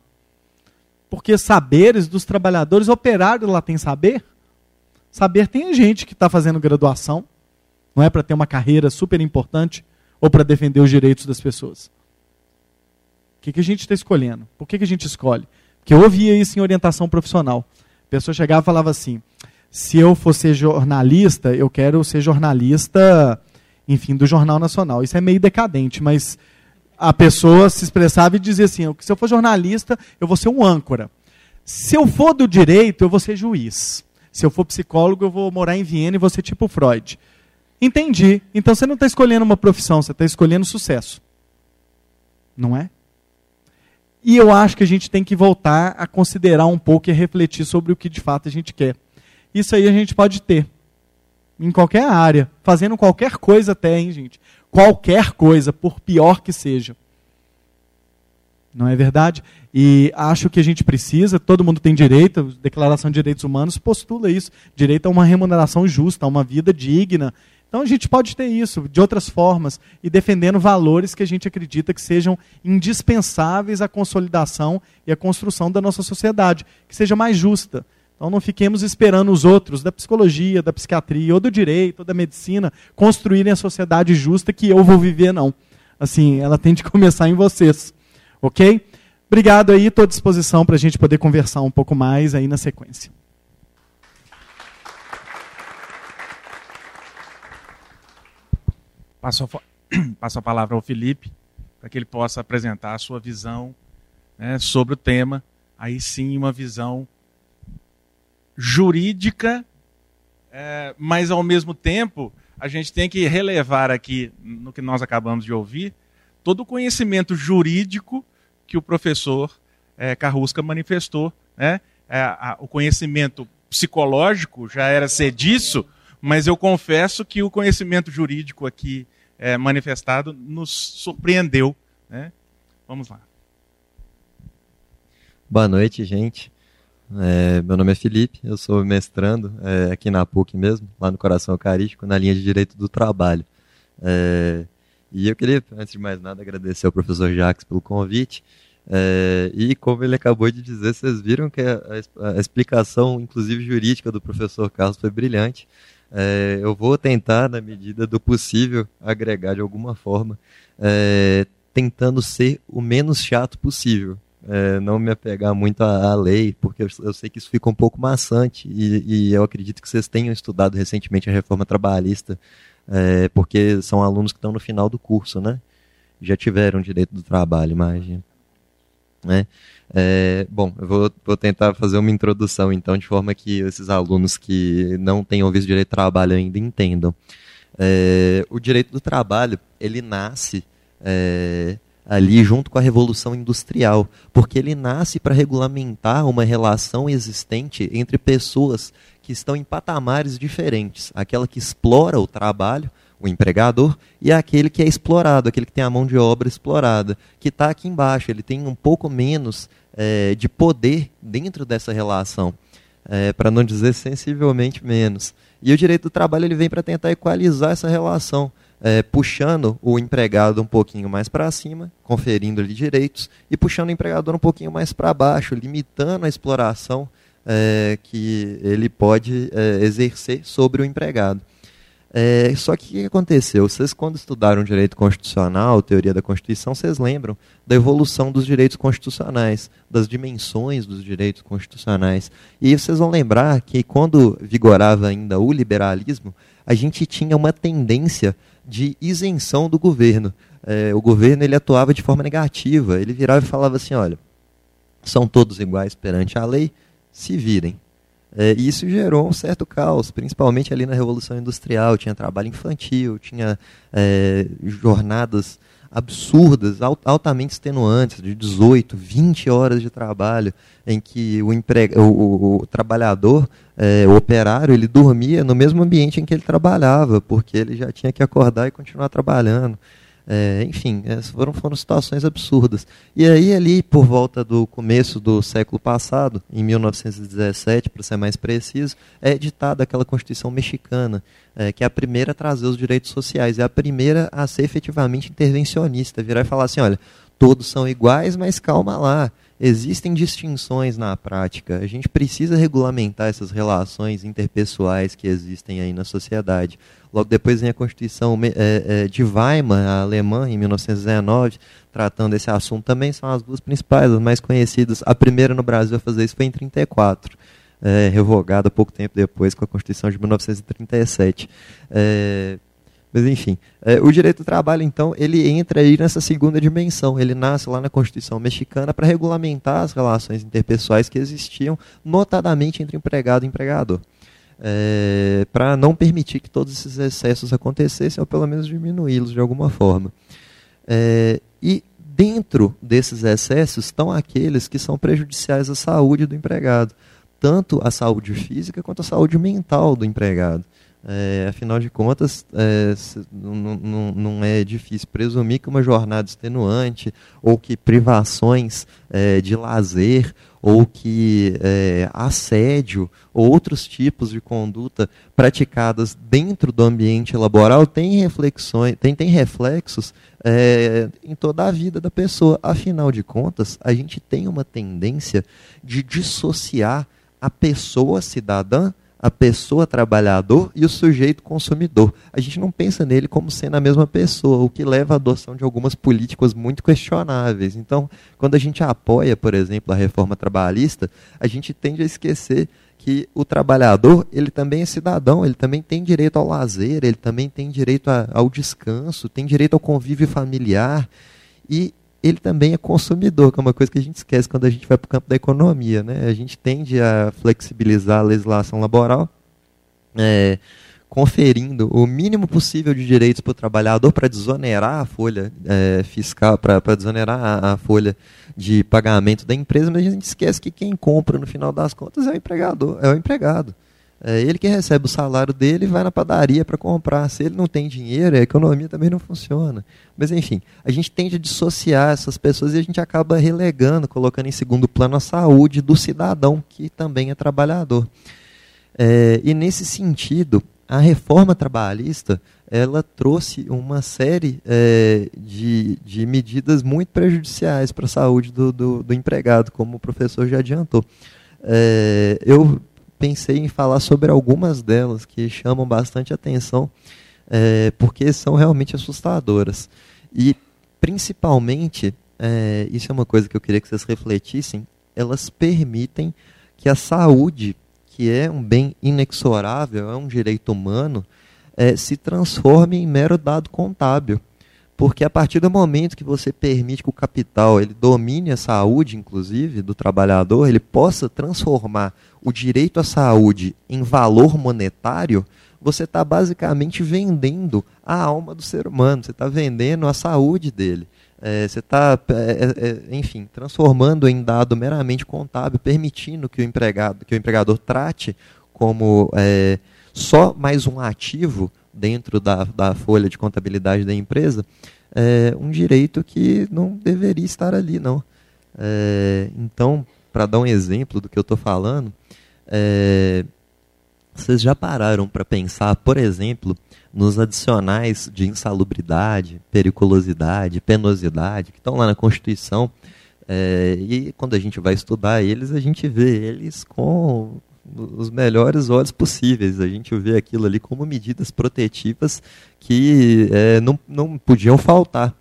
Porque saberes dos trabalhadores, operário lá tem saber? Saber tem gente que está fazendo graduação, não é para ter uma carreira super importante ou para defender os direitos das pessoas. O que, que a gente está escolhendo? Por que, que a gente escolhe? Porque eu ouvia isso em orientação profissional. A pessoa chegava e falava assim: se eu for ser jornalista, eu quero ser jornalista, enfim, do Jornal Nacional. Isso é meio decadente, mas a pessoa se expressava e dizia assim: se eu for jornalista, eu vou ser um âncora. Se eu for do direito, eu vou ser juiz. Se eu for psicólogo, eu vou morar em Viena e vou ser tipo Freud. Entendi. Então você não está escolhendo uma profissão, você está escolhendo sucesso. Não é? E eu acho que a gente tem que voltar a considerar um pouco e refletir sobre o que de fato a gente quer. Isso aí a gente pode ter. Em qualquer área. Fazendo qualquer coisa até, hein, gente? Qualquer coisa, por pior que seja. Não é verdade? E acho que a gente precisa, todo mundo tem direito, a Declaração de Direitos Humanos postula isso, direito a uma remuneração justa, a uma vida digna. Então a gente pode ter isso de outras formas e defendendo valores que a gente acredita que sejam indispensáveis à consolidação e à construção da nossa sociedade, que seja mais justa. Então não fiquemos esperando os outros da psicologia, da psiquiatria, ou do direito, ou da medicina, construírem a sociedade justa que eu vou viver, não. Assim, ela tem de começar em vocês. Ok? Obrigado aí, estou à disposição para a gente poder conversar um pouco mais aí na sequência. Passo a, passo a palavra ao Felipe, para que ele possa apresentar a sua visão né, sobre o tema. Aí sim, uma visão jurídica, é, mas ao mesmo tempo a gente tem que relevar aqui, no que nós acabamos de ouvir, todo o conhecimento jurídico que o professor é, Carrusca manifestou. Né? É, a, o conhecimento psicológico já era ser disso, mas eu confesso que o conhecimento jurídico aqui é, manifestado nos surpreendeu. Né? Vamos lá. Boa noite, gente. É, meu nome é Felipe, eu sou mestrando é, aqui na PUC mesmo, lá no Coração Eucarístico, na linha de Direito do Trabalho. É, e eu queria, antes de mais nada, agradecer ao professor Jacques pelo convite. É, e como ele acabou de dizer, vocês viram que a, a, explicação, inclusive jurídica, do professor Carlos foi brilhante. É, eu vou tentar, na medida do possível, agregar de alguma forma, é, tentando ser o menos chato possível é, não me apegar muito à, à lei, porque eu, eu, sei que isso fica um pouco maçante e, e, eu acredito que vocês tenham estudado recentemente a reforma trabalhista, é, porque são alunos que estão no final do curso, né? Já tiveram direito do trabalho, imagina. Né? É, bom, eu vou, vou, tentar fazer uma introdução, então, de forma que esses alunos que não tenham visto direito do trabalho ainda entendam. É, o direito do trabalho, ele nasce é, ali junto com a Revolução Industrial, porque ele nasce para regulamentar uma relação existente entre pessoas que estão em patamares diferentes. Aquela que explora o trabalho, o empregador, e aquele que é explorado, aquele que tem a mão de obra explorada, que está aqui embaixo. Ele tem um pouco menos é, de poder dentro dessa relação, é, para não dizer sensivelmente menos. E o direito do trabalho ele vem para tentar equalizar essa relação é, puxando o empregado um pouquinho mais para cima, conferindo-lhe direitos, e puxando o empregador um pouquinho mais para baixo, limitando a exploração é, que ele pode é, exercer sobre o empregado. É, só que o que aconteceu? Vocês, quando estudaram direito constitucional, teoria da Constituição, vocês lembram da evolução dos direitos constitucionais, das dimensões dos direitos constitucionais. E vocês vão lembrar que, quando vigorava ainda o liberalismo, a gente tinha uma tendência de isenção do governo. É, o governo ele atuava de forma negativa. Ele virava e falava assim: olha, são todos iguais perante a lei, se virem. É, e isso gerou um certo caos, principalmente ali na Revolução Industrial. Tinha trabalho infantil, tinha é, jornadas absurdas, altamente extenuantes, de 18, 20 horas de trabalho, em que o, o, o, o trabalhador, é, o operário, ele dormia no mesmo ambiente em que ele trabalhava, porque ele já tinha que acordar e continuar trabalhando. É, enfim, foram, foram situações absurdas. E aí, ali, por volta do começo do século passado, em 1917, para ser mais preciso, é editada aquela Constituição mexicana, é, que é a primeira a trazer os direitos sociais, é a primeira a ser efetivamente intervencionista, virar e falar assim: olha, todos são iguais, mas calma lá existem distinções na prática. A gente precisa regulamentar essas relações interpessoais que existem aí na sociedade. Logo depois vem a Constituição é, é, de Weimar, a alemã, em 1919, tratando esse assunto. Também são as duas principais, as mais conhecidas. A primeira no Brasil a fazer isso foi em 1934. É, revogada pouco tempo depois com a Constituição de 1937. É, mas enfim, é, o direito do trabalho, então, ele entra aí nessa segunda dimensão. Ele nasce lá na Constituição mexicana para regulamentar as relações interpessoais que existiam, notadamente entre empregado e empregador. É, para não permitir que todos esses excessos acontecessem, ou pelo menos diminuí-los de alguma forma. É, e dentro desses excessos estão aqueles que são prejudiciais à saúde do empregado, tanto a saúde física quanto a saúde mental do empregado. É, afinal de contas, é, não, é difícil presumir que uma jornada extenuante, ou que privações é, de lazer, ou que é, assédio, ou outros tipos de conduta praticadas dentro do ambiente laboral têm reflexões, tem, tem reflexos é, em toda a vida da pessoa. Afinal de contas, a gente tem uma tendência de dissociar a pessoa cidadã a pessoa trabalhador e o sujeito consumidor. A gente não pensa nele como sendo a mesma pessoa, o que leva à adoção de algumas políticas muito questionáveis. Então, quando a gente apoia, por exemplo, a reforma trabalhista, a gente tende a esquecer que o trabalhador ele também é cidadão, ele também tem direito ao lazer, ele também tem direito a, ao descanso, tem direito ao convívio familiar e ele também é consumidor, que é uma coisa que a gente esquece quando a gente vai para o campo da economia. Né? A gente tende a flexibilizar a legislação laboral, é, conferindo o mínimo possível de direitos para o trabalhador para desonerar a folha é, fiscal, para desonerar a, a, folha de pagamento da empresa, mas a gente esquece que quem compra no final das contas é o empregador, é o empregado. É ele que recebe o salário dele e vai na padaria para comprar. Se ele não tem dinheiro, a economia também não funciona. Mas, enfim, a gente tende a dissociar essas pessoas e a gente acaba relegando, colocando em segundo plano a saúde do cidadão, que também é trabalhador. É, e, nesse sentido, a reforma trabalhista ela trouxe uma série é, de, de medidas muito prejudiciais para a saúde do, do, do, empregado, como o professor já adiantou. É, eu pensei em falar sobre algumas delas que chamam bastante atenção, é, porque são realmente assustadoras. E, principalmente, é, isso é uma coisa que eu queria que vocês refletissem, elas permitem que a saúde, que é um bem inexorável, é um direito humano, é, se transforme em mero dado contábil. Porque a partir do momento que você permite que o capital ele domine a saúde, inclusive, do trabalhador, ele possa transformar o direito à saúde em valor monetário, você está basicamente vendendo a alma do ser humano, você está vendendo a saúde dele. É, você está, é, é, é, enfim, transformando em dado meramente contábil, permitindo que o empregado, que o empregador trate como é, só mais um ativo dentro da, da folha de contabilidade da empresa, é um direito que não deveria estar ali, não. É, então, para dar um exemplo do que eu estou falando, é, vocês já pararam para pensar, por exemplo, nos adicionais de insalubridade, periculosidade, penosidade, que estão lá na Constituição, é, e quando a gente vai estudar eles, a gente vê eles com os melhores olhos possíveis. A gente vê aquilo ali como medidas protetivas que é, não, não podiam faltar.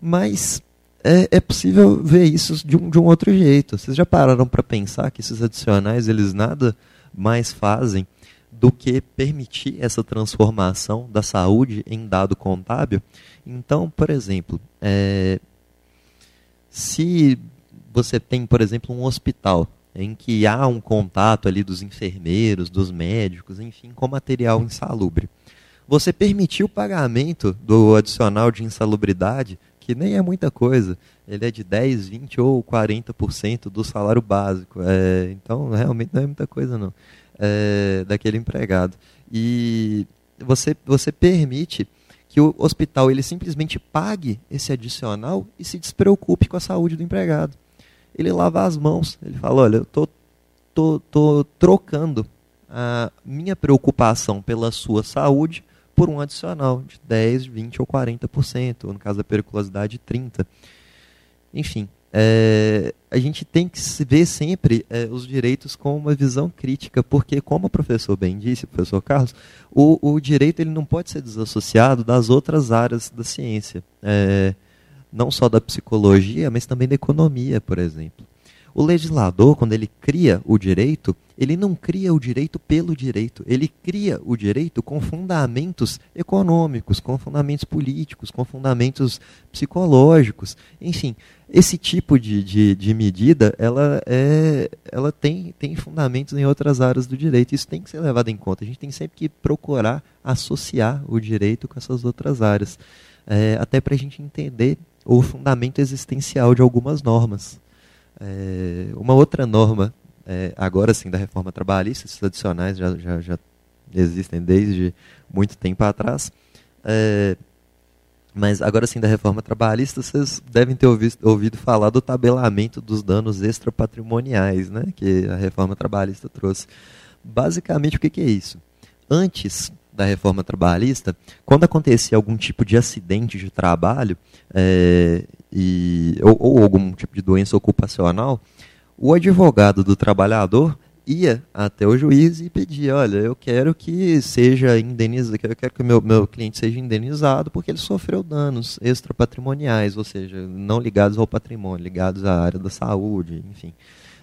Mas é, é, possível ver isso de um, de um outro jeito. Vocês já pararam para pensar que esses adicionais eles nada mais fazem do que permitir essa transformação da saúde em dado contábil? Então, por exemplo, é, se você tem, por exemplo, um hospital em que há um contato ali dos enfermeiros, dos médicos, enfim, com material insalubre. Você permitiu o pagamento do adicional de insalubridade, que nem é muita coisa, ele é de 10, 20 ou 40% do salário básico. É, então, realmente não é muita coisa não, é, daquele empregado. E você, você permite que o hospital ele simplesmente pague esse adicional e se despreocupe com a saúde do empregado ele lava as mãos. Ele fala: Olha, eu tô, tô, tô trocando a minha preocupação pela sua saúde por um adicional de 10, 20 ou 40%, ou no caso da periculosidade, 30%. Enfim, é, a gente tem que ver sempre é, os direitos com uma visão crítica, porque, como o professor bem disse, o professor Carlos, o, o direito ele não pode ser desassociado das outras áreas da ciência. É, não só da psicologia, mas também da economia, por exemplo. O legislador, quando ele cria o direito, ele não cria o direito pelo direito, ele cria o direito com fundamentos econômicos, com fundamentos políticos, com fundamentos psicológicos. Enfim, esse tipo de, de, de medida, ela, é, ela tem, tem fundamentos em outras áreas do direito. Isso tem que ser levado em conta. A gente tem sempre que procurar associar o direito com essas outras áreas. É, até para a gente entender o fundamento existencial de algumas normas. É, uma outra norma, é, agora sim, da reforma trabalhista, esses adicionais já, já, já existem desde muito tempo atrás, é, mas agora sim, da reforma trabalhista, vocês devem ter ouvido, ouvido falar do tabelamento dos danos extrapatrimoniais, né, que a reforma trabalhista trouxe. Basicamente, o que, que é isso? Antes da reforma trabalhista, quando acontecia algum tipo de acidente de trabalho é, e, ou, ou, algum tipo de doença ocupacional, o advogado do trabalhador ia até o juiz e pedia, olha, eu quero que seja indenizado, eu quero que meu, meu cliente seja indenizado porque ele sofreu danos extrapatrimoniais, ou seja, não ligados ao patrimônio, ligados à área da saúde, enfim.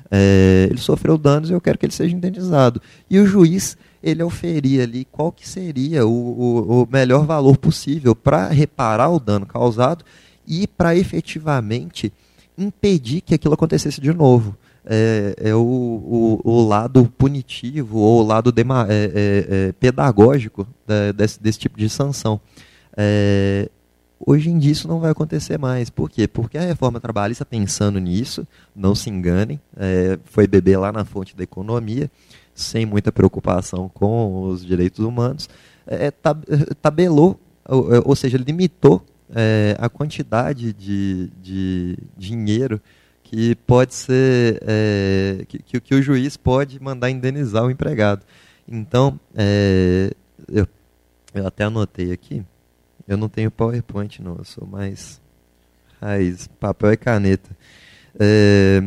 É, ele sofreu danos e eu quero que ele seja indenizado. E o juiz ele oferia ali qual que seria o, o, o melhor valor possível para reparar o dano causado e para efetivamente impedir que aquilo acontecesse de novo. É, é o, o, o, lado punitivo ou o lado é, é, é pedagógico desse, desse, tipo de sanção. É, hoje em dia isso não vai acontecer mais. Por quê? Porque a reforma trabalhista, pensando nisso, não se enganem, é, foi beber lá na fonte da economia, sem muita preocupação com os direitos humanos, é, tabelou, ou, ou seja, limitou é, a quantidade de, de dinheiro que pode ser é, que, que, o juiz pode mandar indenizar o empregado. Então, é, eu, eu até anotei aqui, eu não tenho PowerPoint não, eu sou mais raiz, papel e caneta. É,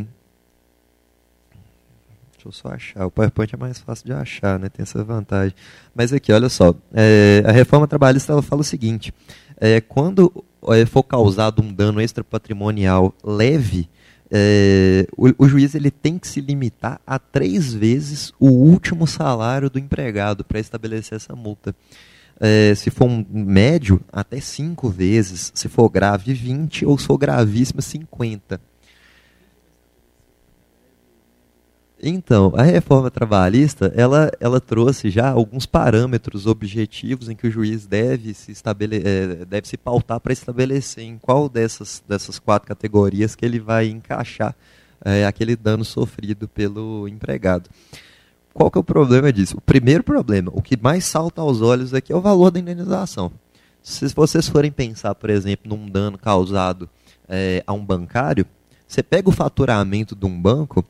eu só achar, o PowerPoint é mais fácil de achar, né? tem essa vantagem. Mas aqui, olha só, é, a reforma trabalhista ela fala o seguinte, é, quando é, for causado um dano extrapatrimonial leve, é, o, o, juiz ele tem que se limitar a três vezes o último salário do empregado para estabelecer essa multa. É, se for um médio, até cinco vezes. Se for grave, 20. Ou se for gravíssimo, 50. Então, a reforma trabalhista, ela, ela trouxe já alguns parâmetros objetivos em que o juiz deve se, estabele é, deve se pautar para estabelecer em qual dessas, dessas quatro categorias que ele vai encaixar é, aquele dano sofrido pelo empregado. Qual que é o problema disso? O primeiro problema, o que mais salta aos olhos aqui é o valor da indenização. Se vocês forem pensar, por exemplo, num dano causado é, a um bancário, você pega o faturamento de um banco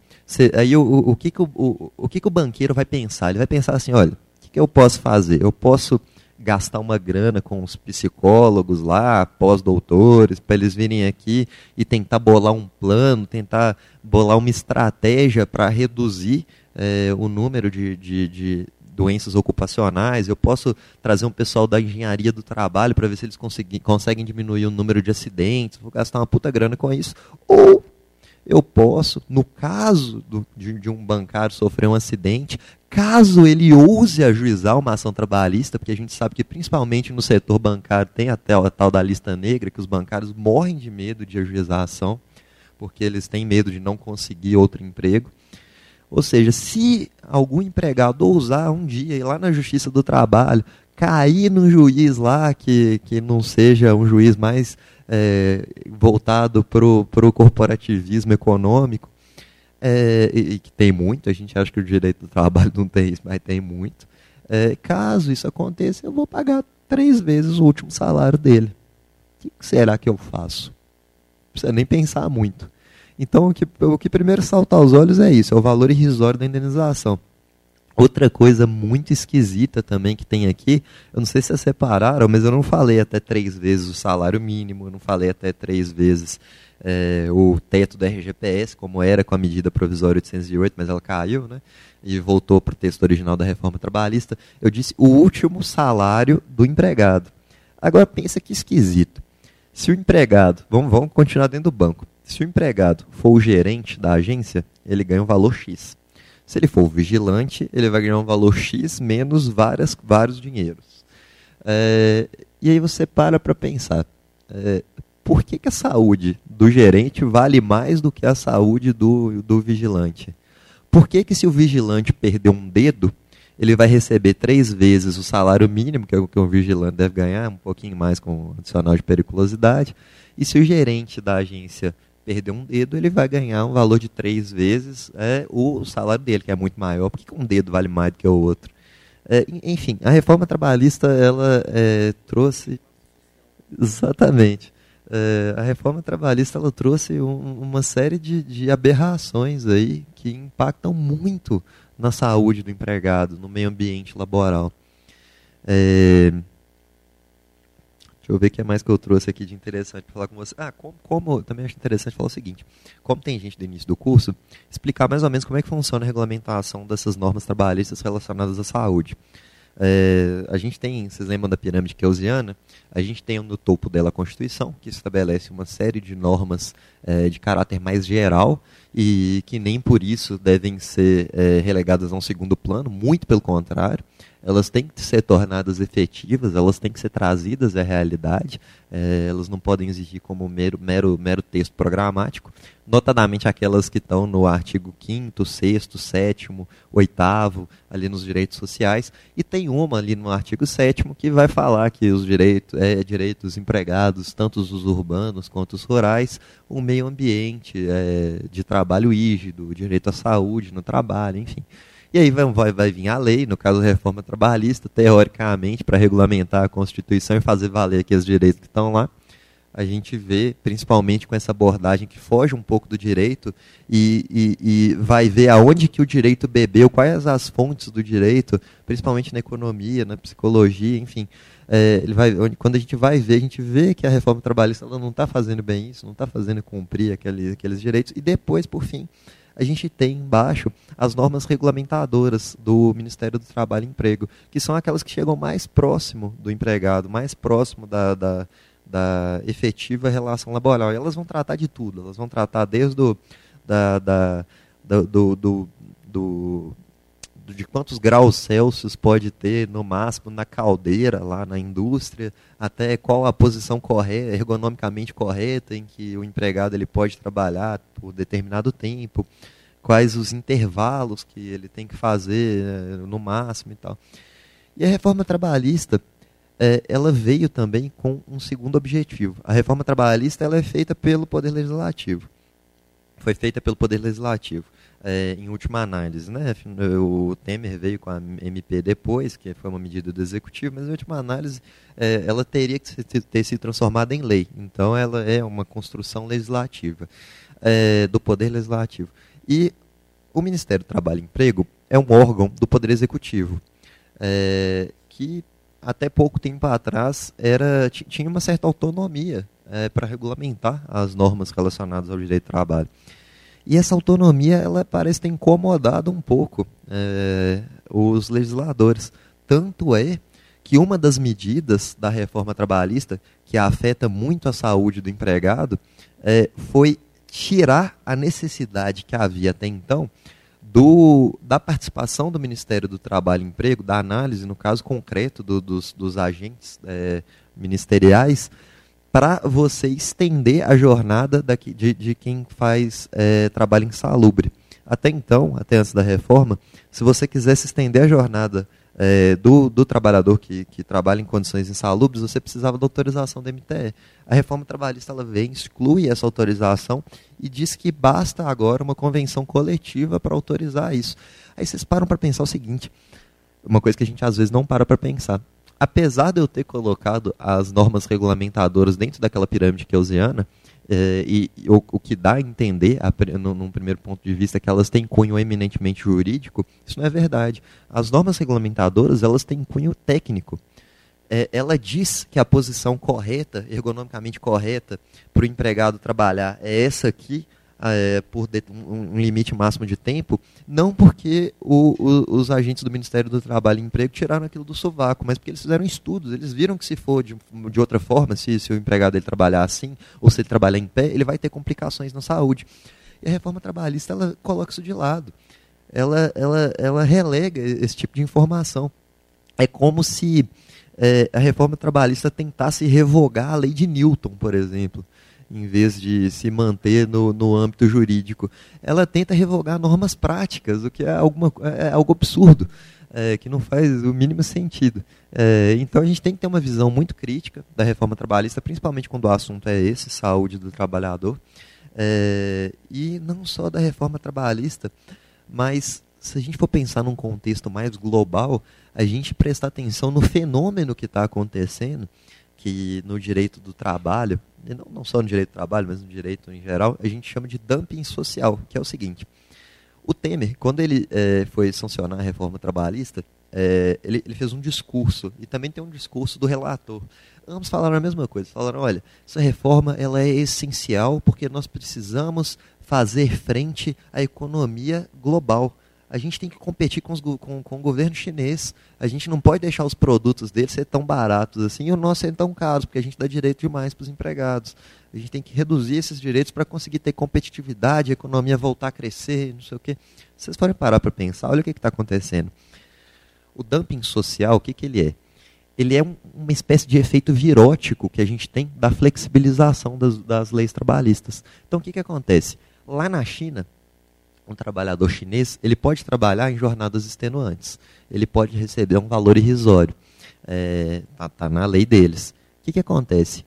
Aí o, o, o, que, que o, o, o, que, que o banqueiro vai pensar? Ele vai pensar assim, olha, o que, que eu posso fazer? Eu posso gastar uma grana com os psicólogos lá, pós-doutores, para eles virem aqui e tentar bolar um plano, tentar bolar uma estratégia para reduzir é, o número de, de, de, doenças ocupacionais. Eu posso trazer um pessoal da engenharia do trabalho para ver se eles conseguem diminuir o número de acidentes. Vou gastar uma puta grana com isso. Ou eu posso, no caso do, de, de, um bancário sofrer um acidente, caso ele ouse ajuizar uma ação trabalhista, porque a gente sabe que principalmente no setor bancário tem até a tal da lista negra, que os bancários morrem de medo de ajuizar a ação, porque eles têm medo de não conseguir outro emprego. Ou seja, se algum empregado ousar um dia ir lá na Justiça do Trabalho, cair num juiz lá que, que não seja um juiz mais é, voltado para o corporativismo econômico, é, e, e, que tem muito, a gente acha que o direito do trabalho não tem isso, mas tem muito. É, caso isso aconteça, eu vou pagar três vezes o último salário dele. O que será que eu faço? Não precisa nem pensar muito. Então, o que, o que primeiro salta aos olhos é isso, é o valor irrisório da indenização. Outra coisa muito esquisita também que tem aqui, eu não sei se vocês separaram, mas eu não falei até três vezes o salário mínimo, eu não falei até três vezes é, o teto do RGPS, como era com a medida provisória 808, mas ela caiu, né? E voltou para o texto original da reforma trabalhista. Eu disse o último salário do empregado. Agora pensa que esquisito. Se o empregado, vamos, vamos continuar dentro do banco. Se o empregado for o gerente da agência, ele ganha um valor X. Se ele for o vigilante, ele vai ganhar um valor X menos várias, vários dinheiros. É, e aí você para para pensar, é, por que, que a saúde do gerente vale mais do que a saúde do, do vigilante? Por que, que se o vigilante perder um dedo, ele vai receber três vezes o salário mínimo, que é o que o vigilante deve ganhar, um pouquinho mais com adicional de periculosidade, e se o gerente da agência perder um dedo, ele vai ganhar um valor de três vezes é, o salário dele, que é muito maior. Por que um dedo vale mais do que o outro? É, enfim, a reforma trabalhista ela é, trouxe exatamente é, a reforma trabalhista ela trouxe um, uma série de, de aberrações aí que impactam muito na saúde do empregado, no meio ambiente laboral. Deixa eu ver o que é mais que eu trouxe aqui de interessante para falar com você. Ah, como, como, também acho interessante falar o seguinte: como tem gente do início do curso, explicar mais ou menos como é que funciona a regulamentação dessas normas trabalhistas relacionadas à saúde. É, a gente tem, vocês lembram da pirâmide keusiana? A gente tem no topo dela a Constituição, que estabelece uma série de normas é, de caráter mais geral e que nem por isso devem ser é, relegadas a um segundo plano, muito pelo contrário. Elas têm que ser tornadas efetivas, elas têm que ser trazidas à realidade, é, elas não podem exigir como mero, mero, mero texto programático, notadamente aquelas que estão no artigo 5º, 6 7 8 ali nos direitos sociais, e tem uma ali no artigo 7 que vai falar que os direitos, é, direitos empregados, tanto os urbanos quanto os rurais, o meio ambiente é, de trabalho rígido, direito à saúde no trabalho, enfim. E aí vai, vai, vai vir a lei, no caso a reforma trabalhista, teoricamente, para regulamentar a Constituição e fazer valer aqui os direitos que estão lá a gente vê, principalmente com essa abordagem que foge um pouco do direito e, e, e, vai ver aonde que o direito bebeu, quais as fontes do direito, principalmente na economia, na psicologia, enfim. É, ele vai, quando a gente vai ver, a gente vê que a reforma trabalhista ela não está fazendo bem isso, não está fazendo cumprir aqueles, aqueles direitos. E depois, por fim, a gente tem embaixo as normas regulamentadoras do Ministério do Trabalho e Emprego, que são aquelas que chegam mais próximo do empregado, mais próximo da, da da efetiva relação laboral. E elas vão tratar de tudo, elas vão tratar desde o, da, da, do, do, do, do de quantos graus Celsius pode ter no máximo na caldeira lá na indústria, até qual a posição correta, ergonomicamente correta em que o empregado ele pode trabalhar por determinado tempo, quais os intervalos que ele tem que fazer eh, no máximo e tal. E a reforma trabalhista, é, ela veio também com um segundo objetivo. A reforma trabalhista ela é feita pelo Poder Legislativo. Foi feita pelo Poder Legislativo. É, em última análise. Né? O Temer veio com a MP depois, que foi uma medida do Executivo, mas em última análise é, ela teria que ter sido transformada em lei. Então ela é uma construção legislativa, é, do Poder Legislativo. E o Ministério do Trabalho e Emprego é um órgão do Poder Executivo, é, que até pouco tempo atrás era tinha uma certa autonomia é, para regulamentar as normas relacionadas ao direito do trabalho. E essa autonomia ela parece ter incomodado um pouco é, os legisladores. Tanto é que uma das medidas da reforma trabalhista que afeta muito a saúde do empregado é, foi tirar a necessidade que havia até então do, da participação do Ministério do Trabalho e Emprego, da análise, no caso concreto do, dos, dos, agentes é, ministeriais, para você estender a jornada daqui, de, de quem faz é, trabalho insalubre. Até então, até antes da reforma, se você quisesse estender a jornada é, do, do, trabalhador que, que, trabalha em condições insalubres, você precisava da autorização da MTE. A reforma trabalhista ela vem, exclui essa autorização e diz que basta agora uma convenção coletiva para autorizar isso. Aí vocês param para pensar o seguinte, uma coisa que a gente às vezes não para para pensar. Apesar de eu ter colocado as normas regulamentadoras dentro daquela pirâmide keusiana, é, e, e o, o, que dá a entender, a, no, num primeiro ponto de vista, que elas têm cunho eminentemente jurídico, isso não é verdade. As normas regulamentadoras elas têm cunho técnico. É, ela diz que a posição correta, ergonomicamente correta, para o empregado trabalhar é essa aqui, é, por um limite máximo de tempo, não porque o, o, os agentes do Ministério do Trabalho e Emprego tiraram aquilo do sovaco, mas porque eles fizeram estudos, eles viram que se for de, de outra forma, se, se o empregado ele trabalhar assim, ou se ele trabalhar em pé, ele vai ter complicações na saúde. E a reforma trabalhista ela coloca isso de lado. Ela, ela, ela relega esse tipo de informação. É como se é, a reforma trabalhista tentasse revogar a lei de Newton, por exemplo em vez de se manter no, no âmbito jurídico. Ela tenta revogar normas práticas, o que é, alguma, é algo absurdo, é, que não faz o mínimo sentido. É, então a gente tem que ter uma visão muito crítica da reforma trabalhista, principalmente quando o assunto é esse, saúde do trabalhador. É, e não só da reforma trabalhista, mas se a gente for pensar num contexto mais global, a gente prestar atenção no fenômeno que está acontecendo, que no direito do trabalho, não, não só no direito do trabalho, mas no direito em geral, a gente chama de dumping social, que é o seguinte. O Temer, quando ele é, foi sancionar a reforma trabalhista, é, ele, ele, fez um discurso, e também tem um discurso do relator. Ambos falaram a mesma coisa, falaram, olha, essa reforma ela é essencial porque nós precisamos fazer frente à economia global a gente tem que competir com, os, com, com, o governo chinês. A gente não pode deixar os produtos deles ser tão baratos assim e o nosso ser tão caro, porque a gente dá direito demais para os empregados. A gente tem que reduzir esses direitos para conseguir ter competitividade, a economia voltar a crescer, não sei o quê. Vocês podem parar para pensar, olha o que está acontecendo. O dumping social, o que, que ele é? Ele é um, uma espécie de efeito virótico que a gente tem da flexibilização das, das leis trabalhistas. Então, o que, que acontece? Lá na China, um trabalhador chinês, ele pode trabalhar em jornadas extenuantes. Ele pode receber um valor irrisório. Está é, tá, tá na lei deles. O que, que acontece?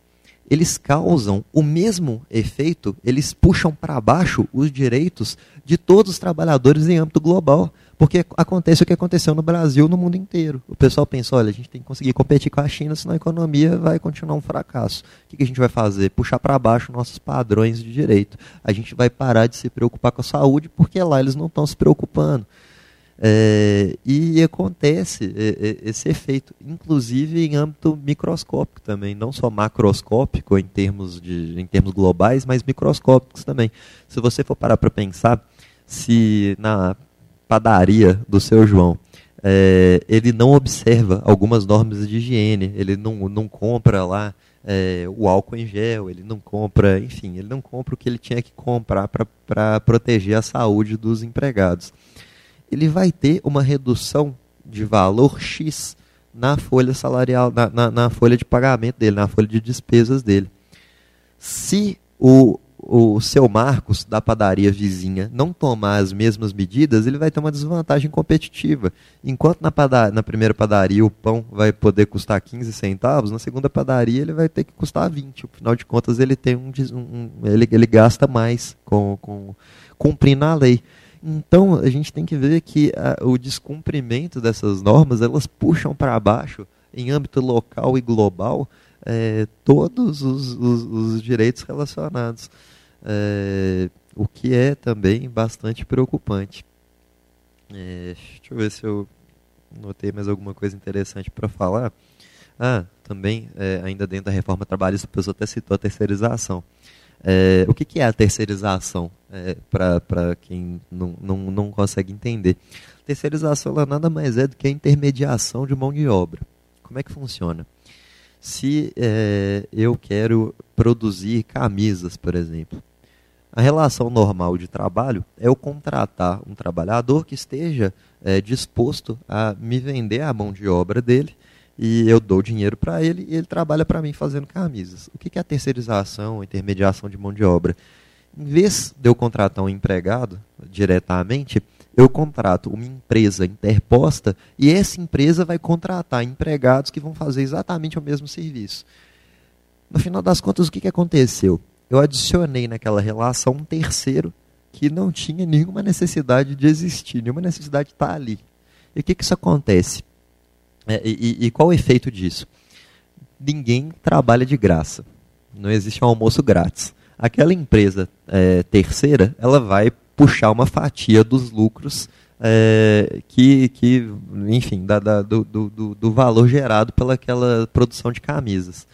Eles causam o mesmo efeito, eles puxam para baixo os direitos de todos os trabalhadores em âmbito global. Porque acontece o que aconteceu no Brasil no mundo inteiro. O pessoal pensa, olha, a gente tem que conseguir competir com a China, senão a economia vai continuar um fracasso. O que a gente vai fazer? Puxar para baixo nossos padrões de direito. A gente vai parar de se preocupar com a saúde, porque lá eles não estão se preocupando. É, e acontece esse efeito, inclusive em âmbito microscópico também, não só macroscópico em termos, de, em termos globais, mas microscópicos também. Se você for parar para pensar, se na padaria do seu João é, ele não observa algumas normas de higiene, ele não, não compra lá é, o álcool em gel, ele não compra, enfim, ele não compra o que ele tinha que comprar para proteger a saúde dos empregados ele vai ter uma redução de valor X na folha salarial, na, na, na, folha de pagamento dele, na folha de despesas dele. Se o, o seu Marcos da padaria vizinha não tomar as mesmas medidas, ele vai ter uma desvantagem competitiva. Enquanto na, padaria, na primeira padaria o pão vai poder custar 15 centavos, na segunda padaria ele vai ter que custar 20. Afinal de contas, ele tem um, um ele, ele gasta mais com, com cumprindo a lei. Então, a gente tem que ver que a, o descumprimento dessas normas, elas puxam para baixo, em âmbito local e global, é, todos os, os, os, direitos relacionados. É, o que é também bastante preocupante. É, deixa eu ver se eu notei mais alguma coisa interessante para falar. Ah, também, é, ainda dentro da reforma trabalhista, o pessoal até citou a terceirização. É, o que, que, é a terceirização, é, para quem não, não, não consegue entender? Terceirização ela nada mais é do que a intermediação de mão de obra. Como é que funciona? Se é, eu quero produzir camisas, por exemplo, a relação normal de trabalho é eu contratar um trabalhador que esteja é, disposto a me vender a mão de obra dele e eu dou dinheiro para ele e ele trabalha para mim fazendo camisas. O que é a terceirização, a intermediação de mão de obra? Em vez de eu contratar um empregado diretamente, eu contrato uma empresa interposta e essa empresa vai contratar empregados que vão fazer exatamente o mesmo serviço. No final das contas, o que aconteceu? Eu adicionei naquela relação um terceiro que não tinha nenhuma necessidade de existir, nenhuma necessidade de estar ali. E o que, que isso acontece? É, e, e, qual o efeito disso? Ninguém trabalha de graça. Não existe um almoço grátis. Aquela empresa é, terceira, ela vai puxar uma fatia dos lucros é, que, que, enfim, da, da, do, do, do valor gerado pelaquela produção de camisas.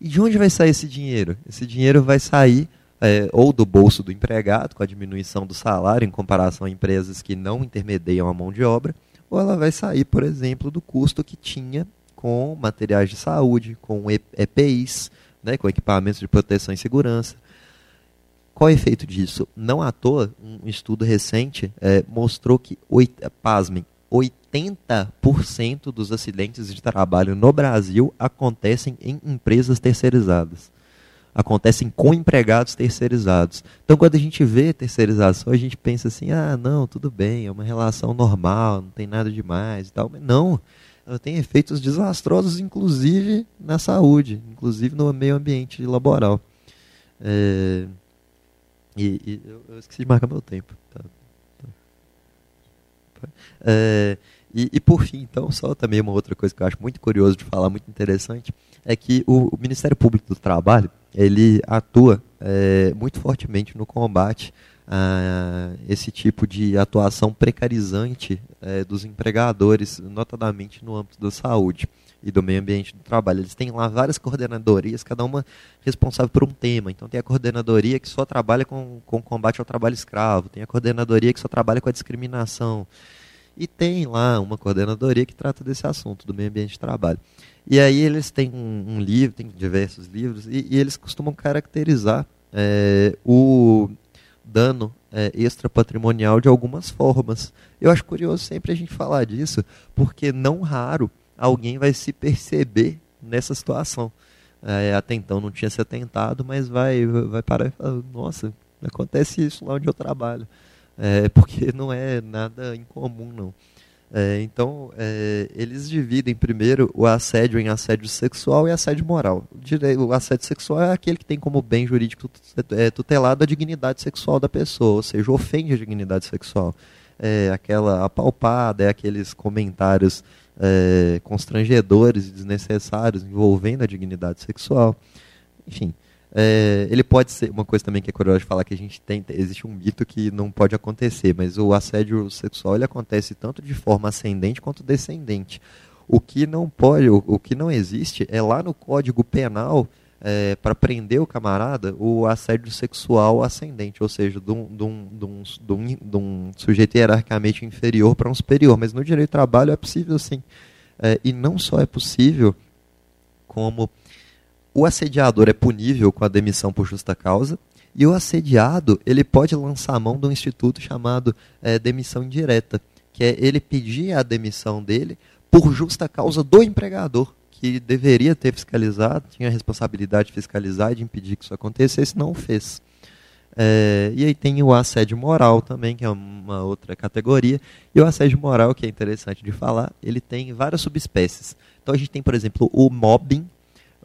E de onde vai sair esse dinheiro? Esse dinheiro vai sair é, ou do bolso do empregado, com a diminuição do salário em comparação a empresas que não intermediam a mão de obra, ou ela vai sair, por exemplo, do custo que tinha com materiais de saúde, com EPIs, né, com equipamentos de proteção e segurança. Qual é o efeito disso? Não à toa, um estudo recente é, mostrou que, pasmem, 80% dos acidentes de trabalho no Brasil acontecem em empresas terceirizadas acontecem com empregados terceirizados. Então, quando a gente vê terceirização, a gente pensa assim: ah, não, tudo bem, é uma relação normal, não tem nada demais e tal. Mas não, ela tem efeitos desastrosos, inclusive na saúde, inclusive no meio ambiente laboral. É... E, e eu, esqueci de marcar meu tempo. Tá, tá. É... E, e, por fim, então, só também uma outra coisa que eu acho muito curioso de falar, muito interessante, é que o, o Ministério Público do Trabalho, ele atua é, muito fortemente no combate a esse tipo de atuação precarizante é, dos empregadores, notadamente no âmbito da saúde e do meio ambiente do trabalho. Eles têm lá várias coordenadorias, cada uma responsável por um tema. Então tem a coordenadoria que só trabalha com, com combate ao trabalho escravo, tem a coordenadoria que só trabalha com a discriminação. E tem lá uma coordenadoria que trata desse assunto, do meio ambiente de trabalho. E aí eles têm um, um livro, tem diversos livros, e, e eles costumam caracterizar é, o dano é, extrapatrimonial de algumas formas. Eu acho curioso sempre a gente falar disso, porque não raro alguém vai se perceber nessa situação. É, até então não tinha se atentado, mas vai, vai parar e falar, nossa, acontece isso lá onde eu trabalho. É, porque não é nada incomum, não. É, então, é, eles dividem primeiro o assédio em assédio sexual e assédio moral. O assédio sexual é aquele que tem como bem jurídico é, tutelado a dignidade sexual da pessoa, ou seja, ofende a dignidade sexual. é aquela apalpada, é aqueles comentários é, constrangedores e desnecessários envolvendo a dignidade sexual. Enfim, é, ele pode ser uma coisa também que é curioso de falar que a gente tem existe um mito que não pode acontecer, mas o assédio sexual ele acontece tanto de forma ascendente quanto descendente. O que não pode, o, o que não existe é lá no Código Penal é, para prender o camarada o assédio sexual ascendente, ou seja, de um, um, um sujeito hierarquicamente inferior para um superior. Mas no direito do trabalho é possível sim. É, e não só é possível, como o assediador é punível com a demissão por justa causa, e o assediado ele pode lançar a mão de um instituto chamado é, demissão indireta, que é ele pedir a demissão dele por justa causa do empregador que deveria ter fiscalizado, tinha a responsabilidade de fiscalizar e de impedir que isso acontecesse, não fez. É, e aí tem o assédio moral também, que é uma outra categoria. E o assédio moral, que é interessante de falar, ele tem várias subespécies. Então a gente tem, por exemplo, o mobbing.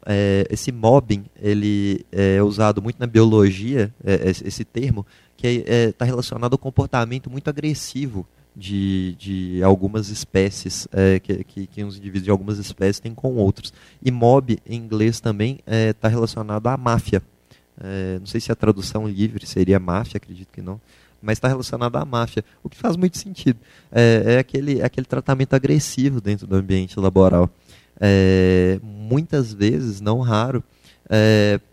É, esse mobbing ele é usado muito na biologia, é, esse termo, que está é, tá relacionado ao comportamento muito agressivo de, de algumas espécies, é, que, que, que, os indivíduos de algumas espécies têm com outros. E mob, em inglês, também está é, tá relacionado à máfia. É, não sei se a tradução livre seria máfia, acredito que não. Mas está relacionado à máfia, o que faz muito sentido. É, é aquele, é aquele tratamento agressivo dentro do ambiente laboral. É, muitas vezes, não raro,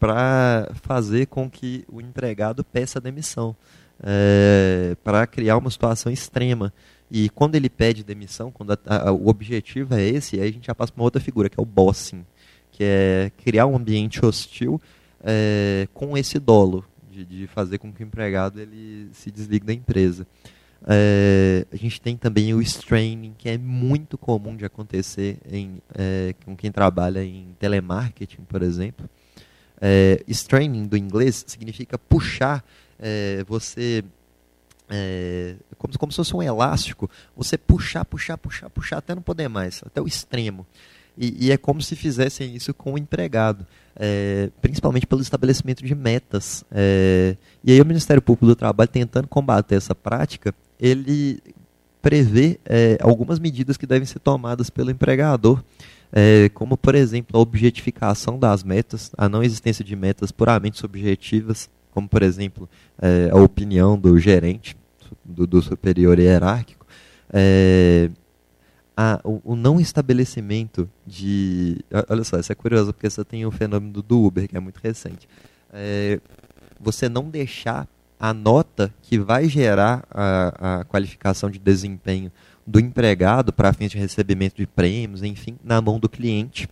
para fazer com que o empregado peça demissão é, para criar uma situação extrema. E quando ele pede demissão, quando a, a, o objetivo é esse, aí a gente já passa para uma outra figura, que é o bossing, que é criar um ambiente hostil é, com esse dolo, de, de, fazer com que o empregado ele se desligue da empresa. É, a gente tem também o straining, que é muito comum de acontecer em, é, com quem trabalha em telemarketing, por exemplo. É, straining do inglês significa puxar é, você é, como, como se fosse um elástico, você puxar, puxar, puxar, puxar até não poder mais, até o extremo. E, e é como se fizessem isso com o empregado, é, principalmente pelo estabelecimento de metas. É, e aí o Ministério Público do Trabalho, tentando combater essa prática, ele prevê é, algumas medidas que devem ser tomadas pelo empregador, é, como, por exemplo, a objetificação das metas, a não existência de metas puramente subjetivas, como por exemplo é, a opinião do gerente, do, do superior hierárquico, é, a, o, o, não estabelecimento de. Olha só, isso é curioso, porque você tem o fenômeno do Uber, que é muito recente. É, você não deixar a nota que vai gerar a, a qualificação de desempenho do empregado para fins de recebimento de prêmios, enfim, na mão do cliente,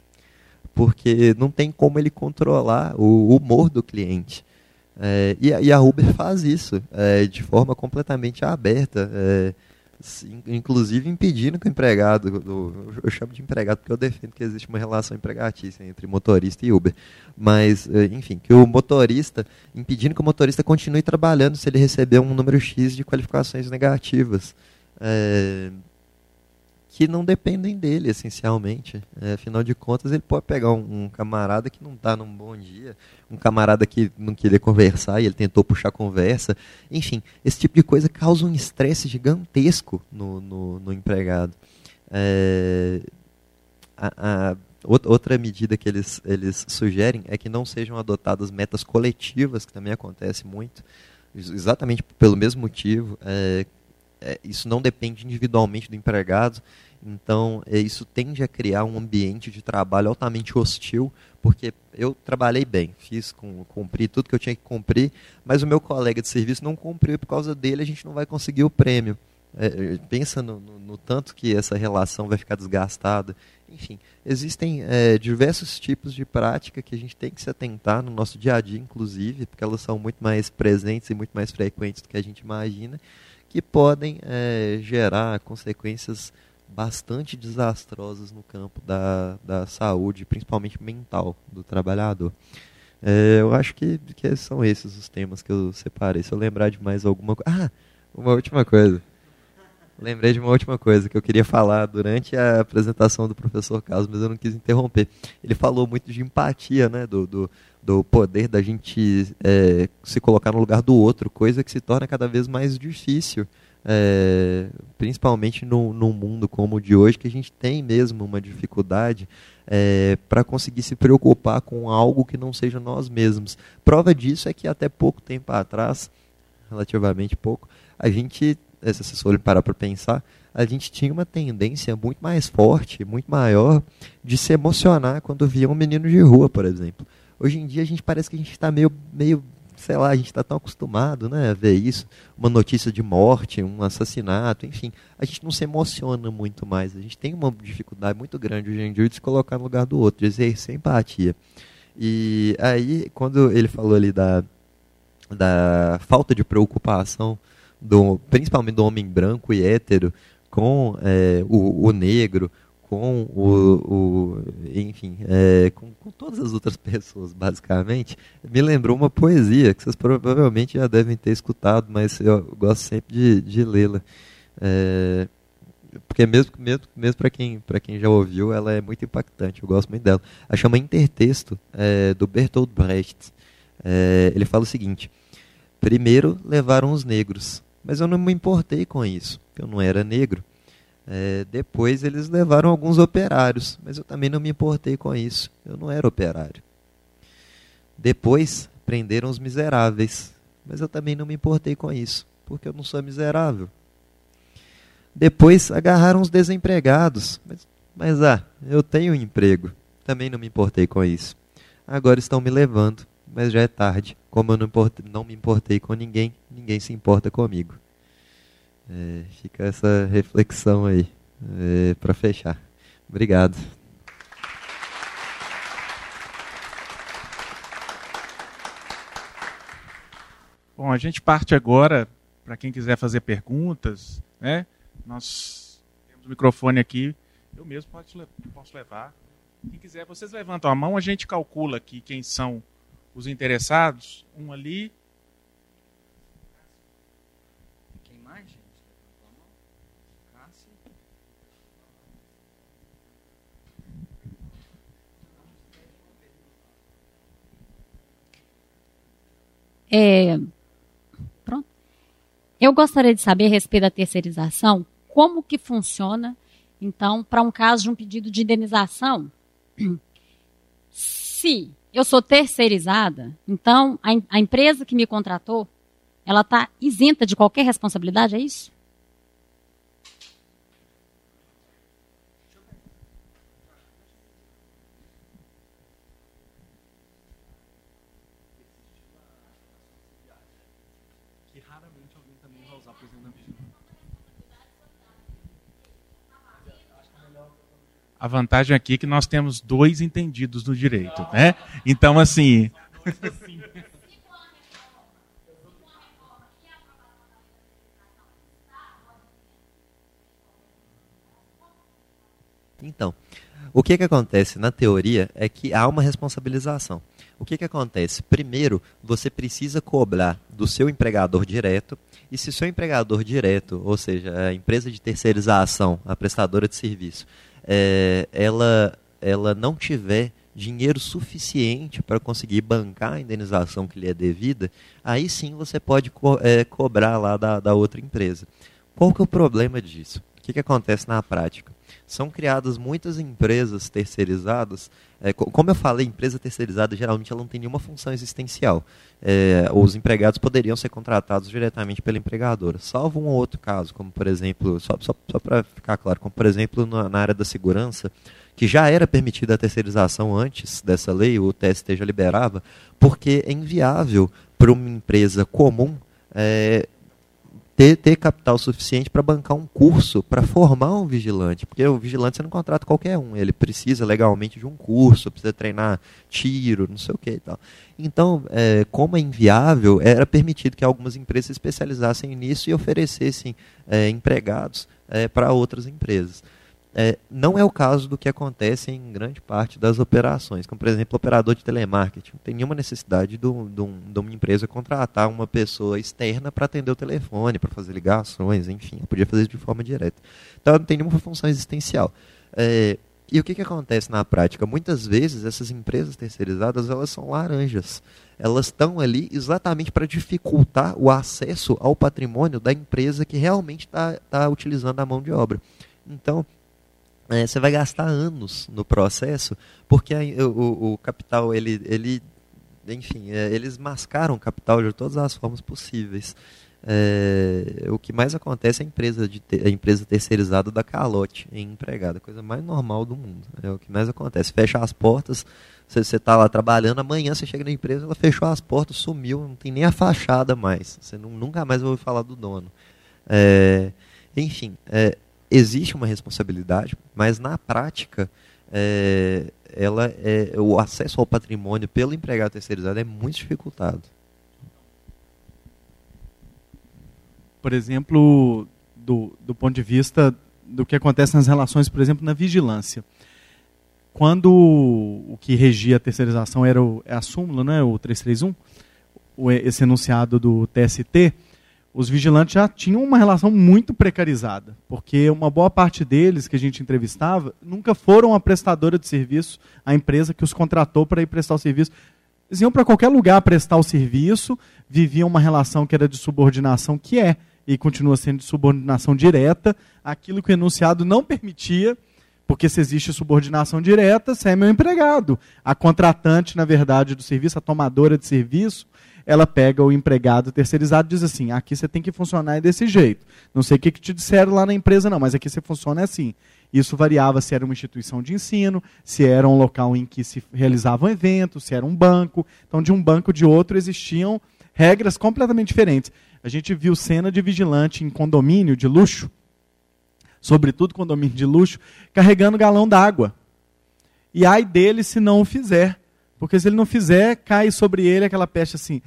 porque não tem como ele controlar o humor do cliente. É, e, e, a Uber faz isso é, de forma completamente aberta, é, inclusive impedindo que o empregado, do, eu chamo de empregado porque eu defendo que existe uma relação empregatícia entre motorista e Uber, mas, é, enfim, que o motorista, impedindo que o motorista continue trabalhando se ele receber um número X de qualificações negativas. Que não dependem dele, essencialmente. É, afinal de contas, ele pode pegar um, um camarada que não está num bom dia, um camarada que não queria conversar e ele tentou puxar conversa. Enfim, esse tipo de coisa causa um estresse gigantesco no, no, no empregado. É, a, a, outra medida que eles, eles sugerem é que não sejam adotadas metas coletivas, que também acontece muito, exatamente pelo mesmo motivo. É, é, isso não depende individualmente do empregado, então é, isso tende a criar um ambiente de trabalho altamente hostil, porque eu trabalhei bem, fiz, com, cumpri tudo que eu tinha que cumprir, mas o meu colega de serviço não cumpriu e por causa dele a gente não vai conseguir o prêmio. É, é, pensa no, no, no, tanto que essa relação vai ficar desgastada. Enfim, existem é, diversos tipos de prática que a gente tem que se atentar no nosso dia a dia, inclusive, porque elas são muito mais presentes e muito mais frequentes do que a gente imagina que podem é, gerar consequências bastante desastrosas no campo da, da saúde, principalmente mental, do trabalhador. É, eu acho que, que são esses os temas que eu separei. Se eu lembrar de mais alguma coisa. Ah, uma última coisa. Lembrei de uma última coisa que eu queria falar durante a apresentação do professor Carlos, mas eu não quis interromper. Ele falou muito de empatia, né, do, do, do poder da gente é, se colocar no lugar do outro, coisa que se torna cada vez mais difícil é, principalmente no, num mundo como o de hoje, que a gente tem mesmo uma dificuldade é, para conseguir se preocupar com algo que não seja nós mesmos. Prova disso é que até pouco tempo atrás, relativamente pouco, a gente, se vocês forem parar para pensar, a gente tinha uma tendência muito mais forte, muito maior, de se emocionar quando via um menino de rua, por exemplo. Hoje em dia a gente parece que a gente está meio, meio sei lá, a gente está tão acostumado né, a ver isso, uma notícia de morte, um assassinato, enfim, a gente não se emociona muito mais. A gente tem uma dificuldade muito grande hoje em dia de se colocar no lugar do outro, de exercer empatia. E aí, quando ele falou ali da, da falta de preocupação, do, principalmente do homem branco e hétero, com é, o, o negro, com o, o enfim, é, com, com, todas as outras pessoas, basicamente, me lembrou uma poesia que vocês provavelmente já devem ter escutado, mas eu gosto sempre de, de lê-la. É, porque mesmo, mesmo, mesmo para quem, quem já ouviu, ela é muito impactante, eu gosto muito dela. Ela chama Intertexto, é, do Bertolt Brecht. É, ele fala o seguinte, primeiro levaram os negros, mas eu não me importei com isso, eu não era negro. É, depois eles levaram alguns operários, mas eu também não me importei com isso. Eu não era operário. Depois prenderam os miseráveis, mas eu também não me importei com isso, porque eu não sou miserável. Depois agarraram os desempregados, mas, mas ah, eu tenho um emprego, também não me importei com isso. Agora estão me levando, mas já é tarde. Como eu não, não me importei com ninguém, ninguém se importa comigo. É, fica essa reflexão aí é, para fechar. Obrigado. Bom, a gente parte agora para quem quiser fazer perguntas, né? Nós temos o microfone aqui, eu mesmo posso, posso levar. Quem quiser, vocês levantam a mão, a gente calcula aqui quem são os interessados. Um ali, É, pronto. Eu gostaria de saber a respeito da terceirização, como que funciona, então, para um caso de um pedido de indenização. Se eu sou terceirizada, então a, a empresa que me contratou, ela está isenta de qualquer responsabilidade, é isso? A vantagem aqui é que nós temos dois entendidos do direito, né? Então, assim. Então, o que, que acontece na teoria é que há uma responsabilização. O que, que acontece? Primeiro, você precisa cobrar do seu empregador direto, e se seu empregador direto, ou seja, a empresa de terceirização, a prestadora de serviço, é, ela, ela não tiver dinheiro suficiente para conseguir bancar a indenização que lhe é devida, aí sim você pode co é, cobrar lá da, da outra empresa. Qual que é o problema disso? Que, que acontece na prática? São criadas muitas empresas terceirizadas. É, como eu falei, empresa terceirizada geralmente ela não tem nenhuma função existencial. É, os empregados poderiam ser contratados diretamente pela empregadora, salvo um ou outro caso, como por exemplo, só, só, só para ficar claro, como por exemplo na, na área da segurança, que já era permitida a terceirização antes dessa lei, o TST já liberava, porque é inviável para uma empresa comum é, ter, ter capital suficiente para bancar um curso para formar um vigilante. Porque o vigilante você não contrata qualquer um, ele precisa legalmente de um curso, precisa treinar tiro, não sei o que e tal. Então, é, como é inviável, era permitido que algumas empresas se especializassem nisso e oferecessem é, empregados é, para outras empresas. É, não é o caso do que acontece em grande parte das operações, como por exemplo, operador de telemarketing. Não tem nenhuma necessidade de, um, de uma empresa contratar uma pessoa externa para atender o telefone, para fazer ligações, enfim, podia fazer isso de forma direta. Então não tem nenhuma função existencial. É, E o que, que acontece na prática? Muitas vezes essas empresas terceirizadas elas são laranjas. Elas estão ali exatamente para dificultar o acesso ao patrimônio da empresa que realmente está tá utilizando a mão de obra. Então, é, você vai gastar anos no processo, porque a, o, o, capital, ele, ele enfim, é, eles mascaram o capital de todas as formas possíveis. É, o que mais acontece é a empresa, de a empresa terceirizada da calote em empregada, coisa mais normal do mundo. É o que mais acontece. Fecha as portas, você está lá trabalhando, amanhã você chega na empresa, ela fechou as portas, sumiu, não tem nem a fachada mais. Você nunca mais ouvir falar do dono. É, enfim, é, existe uma responsabilidade, mas na prática, é, ela é, o acesso ao patrimônio pelo empregado terceirizado é muito dificultado. Por exemplo, do, do ponto de vista do que acontece nas relações, por exemplo, na vigilância. Quando o que regia a terceirização era o, é a súmula, né, o 331, o, esse enunciado do TST, os vigilantes já tinham uma relação muito precarizada, porque uma boa parte deles que a gente entrevistava nunca foram a prestadora de serviço, a empresa que os contratou para ir prestar o serviço. Eles iam para qualquer lugar prestar o serviço, viviam uma relação que era de subordinação, que é e continua sendo de subordinação direta, aquilo que o enunciado não permitia, porque se existe subordinação direta, você é meu empregado. A contratante, na verdade, do serviço, a tomadora de serviço, ela pega o empregado terceirizado e diz assim: aqui você tem que funcionar desse jeito. Não sei o que, que te disseram lá na empresa, não, mas aqui você funciona assim. Isso variava se era uma instituição de ensino, se era um local em que se realizavam eventos, se era um banco. Então, de um banco de outro existiam regras completamente diferentes. A gente viu cena de vigilante em condomínio de luxo, sobretudo condomínio de luxo, carregando galão d'água. E ai dele se não o fizer. Porque se ele não fizer, cai sobre ele aquela peste assim.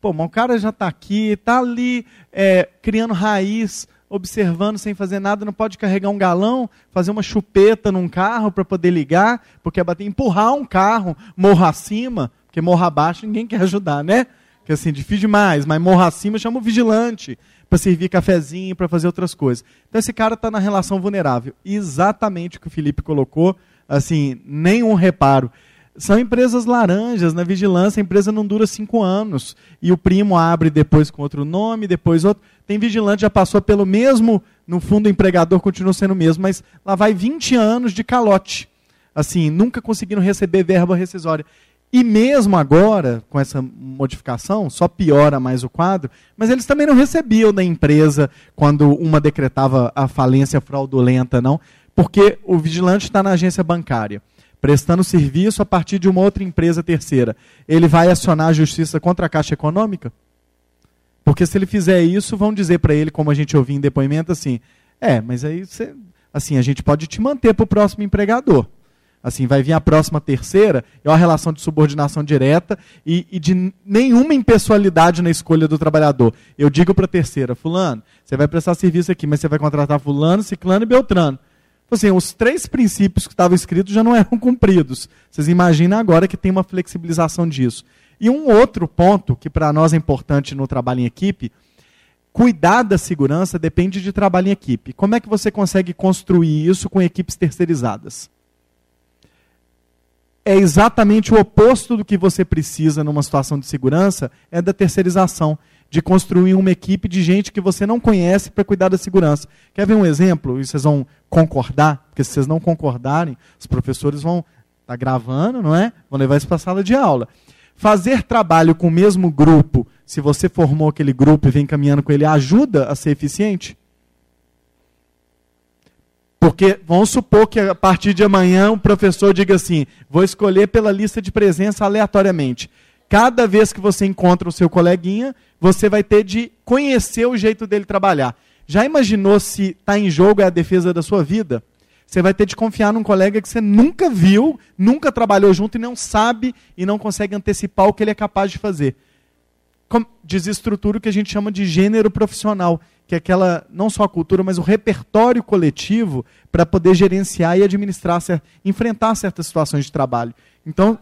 Pô, mas o cara já está aqui, está ali é, criando raiz, observando sem fazer nada, não pode carregar um galão, fazer uma chupeta num carro para poder ligar, porque é bater, empurrar um carro morro acima, porque morro abaixo ninguém quer ajudar, né? Que assim, difícil demais, mas morro acima chama o vigilante para servir cafezinho, para fazer outras coisas. Então esse cara está na relação vulnerável. Exatamente o que o Felipe colocou, assim, nenhum reparo. São empresas laranjas, na vigilância a empresa não dura cinco anos. E o primo abre depois com outro nome, depois outro. Tem vigilante, já passou pelo mesmo, no fundo o empregador continua sendo o mesmo, mas lá vai 20 anos de calote. Assim, nunca conseguiram receber verba rescisória. E mesmo agora, com essa modificação, só piora mais o quadro, mas eles também não recebiam da empresa quando uma decretava a falência fraudulenta, não, porque o vigilante está na agência bancária prestando serviço a partir de uma outra empresa terceira, ele vai acionar a justiça contra a Caixa Econômica? Porque se ele fizer isso, vão dizer para ele, como a gente ouviu em depoimento, assim, é, mas aí você, assim, a gente pode te manter para o próximo empregador. Assim, vai vir a próxima terceira, é uma relação de subordinação direta e, e de nenhuma impessoalidade na escolha do trabalhador. Eu digo para a terceira, fulano, você vai prestar serviço aqui, mas você vai contratar fulano, ciclano e beltrano. Então, assim, os três princípios que estavam escritos já não eram cumpridos. Vocês imaginam agora que tem uma flexibilização disso. E um outro ponto que para nós é importante no trabalho em equipe, cuidar da segurança depende de trabalho em equipe. Como é que você consegue construir isso com equipes terceirizadas? É exatamente o oposto do que você precisa numa situação de segurança, é da terceirização de construir uma equipe de gente que você não conhece para cuidar da segurança. Quer ver um exemplo? E vocês vão concordar? Porque se vocês não concordarem, os professores vão estar tá gravando, não é? Vão levar isso para a sala de aula. Fazer trabalho com o mesmo grupo, se você formou aquele grupo e vem caminhando com ele, ajuda a ser eficiente? Porque vamos supor que a partir de amanhã o professor diga assim: vou escolher pela lista de presença aleatoriamente. Cada vez que você encontra o seu coleguinha, você vai ter de conhecer o jeito dele trabalhar. Já imaginou se está em jogo é a defesa da sua vida? Você vai ter de confiar num colega que você nunca viu, nunca trabalhou junto e não sabe e não consegue antecipar o que ele é capaz de fazer. Desestrutura o que a gente chama de gênero profissional, que é aquela, não só a cultura, mas o repertório coletivo para poder gerenciar e administrar, enfrentar certas situações de trabalho. Então,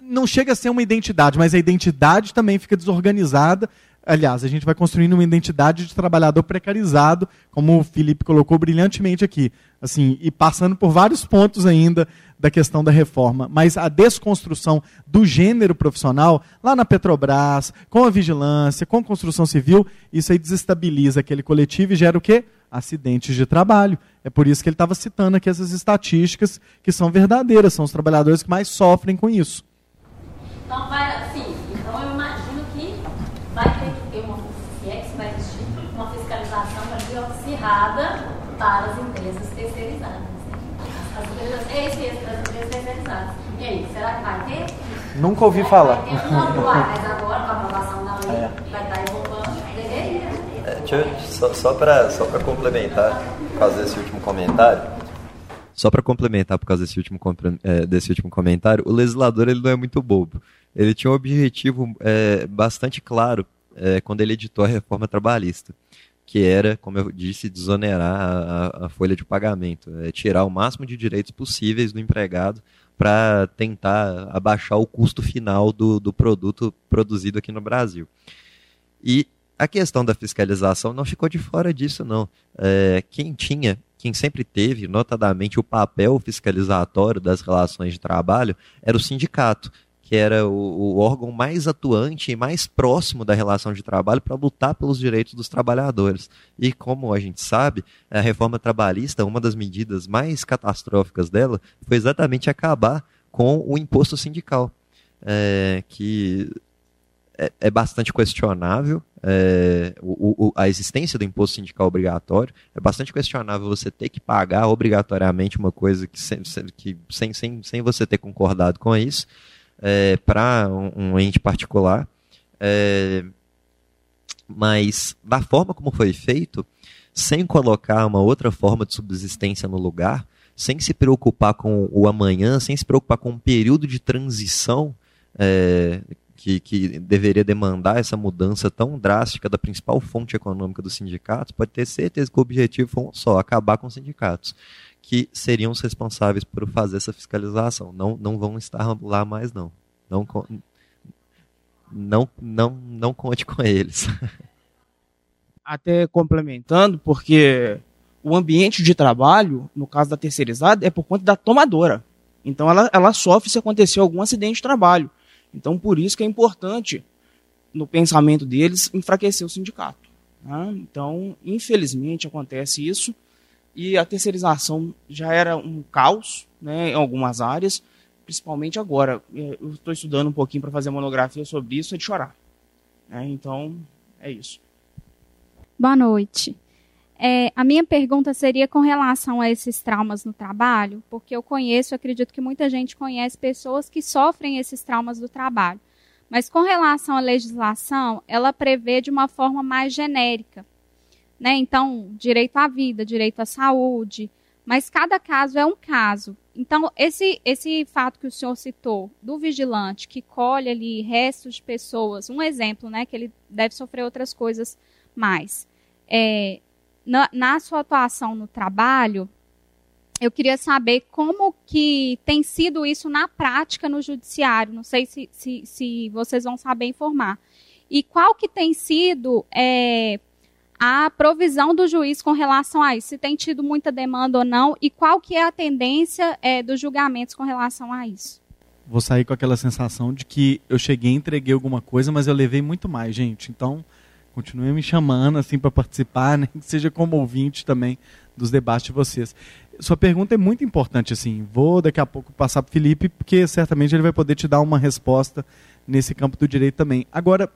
não chega a ser uma identidade, mas a identidade também fica desorganizada aliás, a gente vai construindo uma identidade de trabalhador precarizado, como o Felipe colocou brilhantemente aqui, assim, e passando por vários pontos ainda da questão da reforma, mas a desconstrução do gênero profissional, lá na Petrobras, com a vigilância, com a construção civil, isso aí desestabiliza aquele coletivo e gera o quê? Acidentes de trabalho. É por isso que ele estava citando aqui essas estatísticas que são verdadeiras, são os trabalhadores que mais sofrem com isso. Então, vai, assim, então eu imagino que vai ter que ter uma, é que vai existir, uma fiscalização ali acirrada para as empresas terceirizadas. As empresas, é isso mesmo, E aí, será que vai ter? Nunca ouvi falar. Vai ter, não, vai, mas agora, com a aprovação da lei, é. vai estar evolvendo, deveria. É, deixa eu, só só para só complementar, por causa desse último comentário, só para complementar por causa desse último, é, desse último comentário, o legislador ele não é muito bobo. Ele tinha um objetivo é, bastante claro é, quando ele editou a reforma trabalhista, que era, como eu disse, desonerar a, a folha de pagamento, é, tirar o máximo de direitos possíveis do empregado para tentar abaixar o custo final do, do produto produzido aqui no Brasil. E a questão da fiscalização não ficou de fora disso, não. É, quem tinha quem sempre teve, notadamente, o papel fiscalizatório das relações de trabalho era o sindicato, que era o, o órgão mais atuante e mais próximo da relação de trabalho para lutar pelos direitos dos trabalhadores. E como a gente sabe, a reforma trabalhista, uma das medidas mais catastróficas dela, foi exatamente acabar com o imposto sindical. É, que é, é bastante questionável é, o, o, a existência do imposto sindical obrigatório. É bastante questionável você ter que pagar obrigatoriamente uma coisa que sem, que, sem, sem, sem você ter concordado com isso é, para um, um, ente particular. É, mas da forma como foi feito, sem colocar uma outra forma de subsistência no lugar, sem se preocupar com o amanhã, sem se preocupar com um período de transição é, que, que deveria demandar essa mudança tão drástica da principal fonte econômica dos sindicatos, pode ter certeza que o objetivo foi um só, acabar com os sindicatos, que seriam os responsáveis por fazer essa fiscalização. Não, não vão estar lá mais, não. Não, não, não, não conte com eles. Até complementando, porque o ambiente de trabalho, no caso da terceirizada, é por conta da tomadora. Então ela, ela sofre se acontecer algum acidente de trabalho. Então, por isso que é importante, no pensamento deles, enfraquecer o sindicato. Né? Então, infelizmente, acontece isso. E a terceirização já era um caos né, em algumas áreas, principalmente agora. É, eu estou estudando um pouquinho para fazer monografia sobre isso, é de chorar. Né? Então, é isso. Boa noite. É, a minha pergunta seria com relação a esses traumas no trabalho, porque eu conheço, acredito que muita gente conhece pessoas que sofrem esses traumas do trabalho. Mas com relação à legislação, ela prevê de uma forma mais genérica. Né? Então, direito à vida, direito à saúde, mas cada caso é um caso. Então, esse, esse fato que o senhor citou, do vigilante que colhe ali restos de pessoas, um exemplo, né, que ele deve sofrer outras coisas mais. É, na, na sua atuação no trabalho, eu queria saber como que tem sido isso na prática no judiciário. Não sei se, se, se vocês vão saber informar. E qual que tem sido é, a provisão do juiz com relação a isso? Se tem tido muita demanda ou não? E qual que é a tendência é, dos julgamentos com relação a isso? Vou sair com aquela sensação de que eu cheguei, entreguei alguma coisa, mas eu levei muito mais, gente. Então, Continue me chamando assim para participar, né? seja como ouvinte também dos debates de vocês. Sua pergunta é muito importante assim. Vou daqui a pouco passar para o Felipe, porque certamente ele vai poder te dar uma resposta nesse campo do direito também. Agora,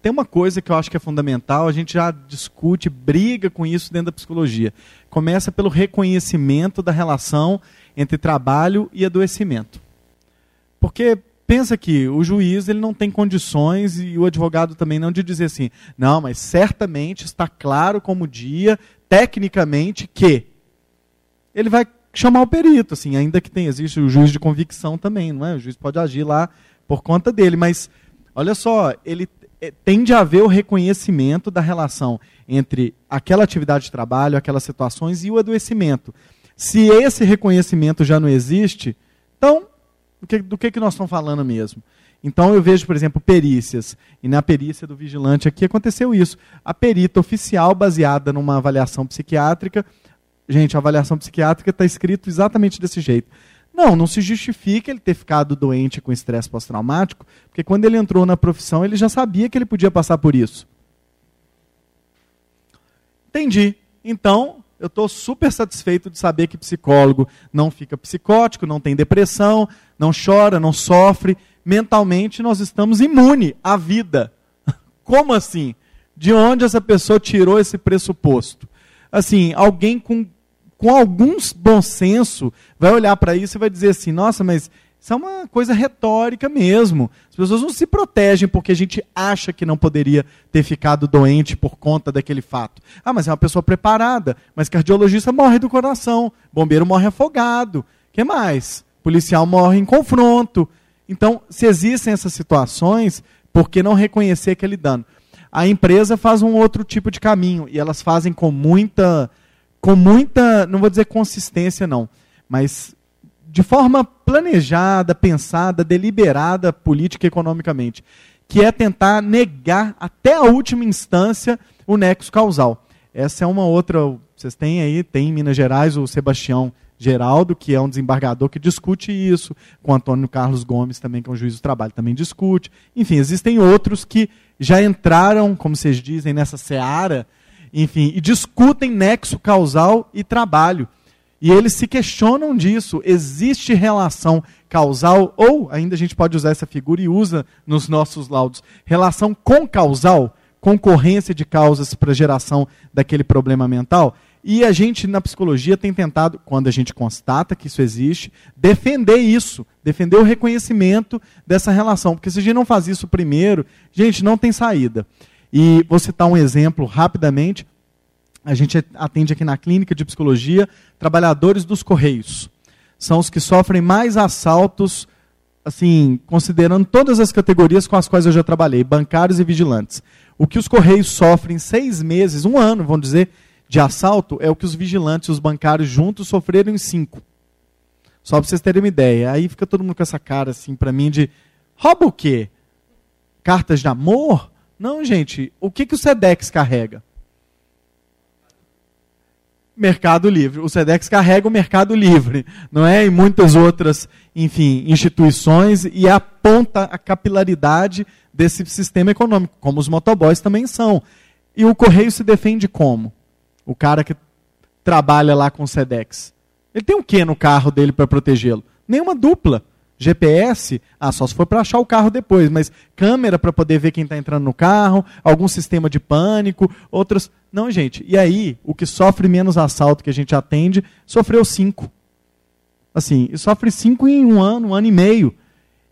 tem uma coisa que eu acho que é fundamental, a gente já discute, briga com isso dentro da psicologia. Começa pelo reconhecimento da relação entre trabalho e adoecimento. Porque pensa que o juiz ele não tem condições e o advogado também não de dizer assim, não, mas certamente está claro como dia, tecnicamente, que ele vai chamar o perito, assim, ainda que tenha existe o juiz de convicção também, não é? O juiz pode agir lá por conta dele, mas olha só, ele é, tem de haver o reconhecimento da relação entre aquela atividade de trabalho, aquelas situações e o adoecimento. Se esse reconhecimento já não existe, então do que, do que, que nós estamos falando mesmo? Então eu vejo, por exemplo, perícias. E na perícia do vigilante aqui aconteceu isso. A perita oficial, baseada numa avaliação psiquiátrica. Gente, a avaliação psiquiátrica está escrito exatamente desse jeito. Não, não se justifica ele ter ficado doente com estresse pós-traumático, porque quando ele entrou na profissão, ele já sabia que ele podia passar por isso. Entendi. Então, eu estou super satisfeito de saber que psicólogo não fica psicótico, não tem depressão, não chora, não sofre. Mentalmente, nós estamos imune à vida. Como assim? De onde essa pessoa tirou esse pressuposto? Assim, alguém com, com algum bom senso vai olhar para isso e vai dizer assim: nossa, mas isso é uma coisa retórica mesmo. As pessoas não se protegem porque a gente acha que não poderia ter ficado doente por conta daquele fato. Ah, mas é uma pessoa preparada. Mas cardiologista morre do coração. Bombeiro morre afogado. que mais? Policial morre em confronto. Então, se existem essas situações, por que não reconhecer aquele dano? A empresa faz um outro tipo de caminho e elas fazem com muita, com muita, não vou dizer consistência não, mas de forma planejada, pensada, deliberada, política e economicamente, que é tentar negar até a última instância o nexo causal. Essa é uma outra, vocês têm aí, tem em Minas Gerais o Sebastião Geraldo, que é um desembargador que discute isso, com Antônio Carlos Gomes também, que é um juiz do trabalho, também discute. Enfim, existem outros que já entraram, como vocês dizem, nessa seara, enfim, e discutem nexo causal e trabalho. E eles se questionam disso. Existe relação causal, ou ainda a gente pode usar essa figura e usa nos nossos laudos, relação com causal, concorrência de causas para geração daquele problema mental. E a gente, na psicologia, tem tentado, quando a gente constata que isso existe, defender isso, defender o reconhecimento dessa relação. Porque se a gente não faz isso primeiro, gente, não tem saída. E vou citar um exemplo rapidamente. A gente atende aqui na clínica de psicologia trabalhadores dos correios. São os que sofrem mais assaltos, assim, considerando todas as categorias com as quais eu já trabalhei, bancários e vigilantes. O que os correios sofrem seis meses, um ano, vamos dizer, de assalto é o que os vigilantes e os bancários juntos sofreram em cinco. Só para vocês terem uma ideia. Aí fica todo mundo com essa cara assim para mim de rouba o quê? Cartas de amor? Não, gente. O que, que o Sedex carrega? Mercado Livre. O SEDEX carrega o Mercado Livre, não é? E muitas outras, enfim, instituições e aponta a capilaridade desse sistema econômico, como os motoboys também são. E o Correio se defende como? o cara que trabalha lá com o SEDEX. Ele tem o que no carro dele para protegê-lo? Nenhuma dupla. GPS, ah, só se for para achar o carro depois, mas câmera para poder ver quem está entrando no carro, algum sistema de pânico, outros. Não, gente. E aí, o que sofre menos assalto que a gente atende, sofreu cinco. Assim, sofre cinco em um ano, um ano e meio.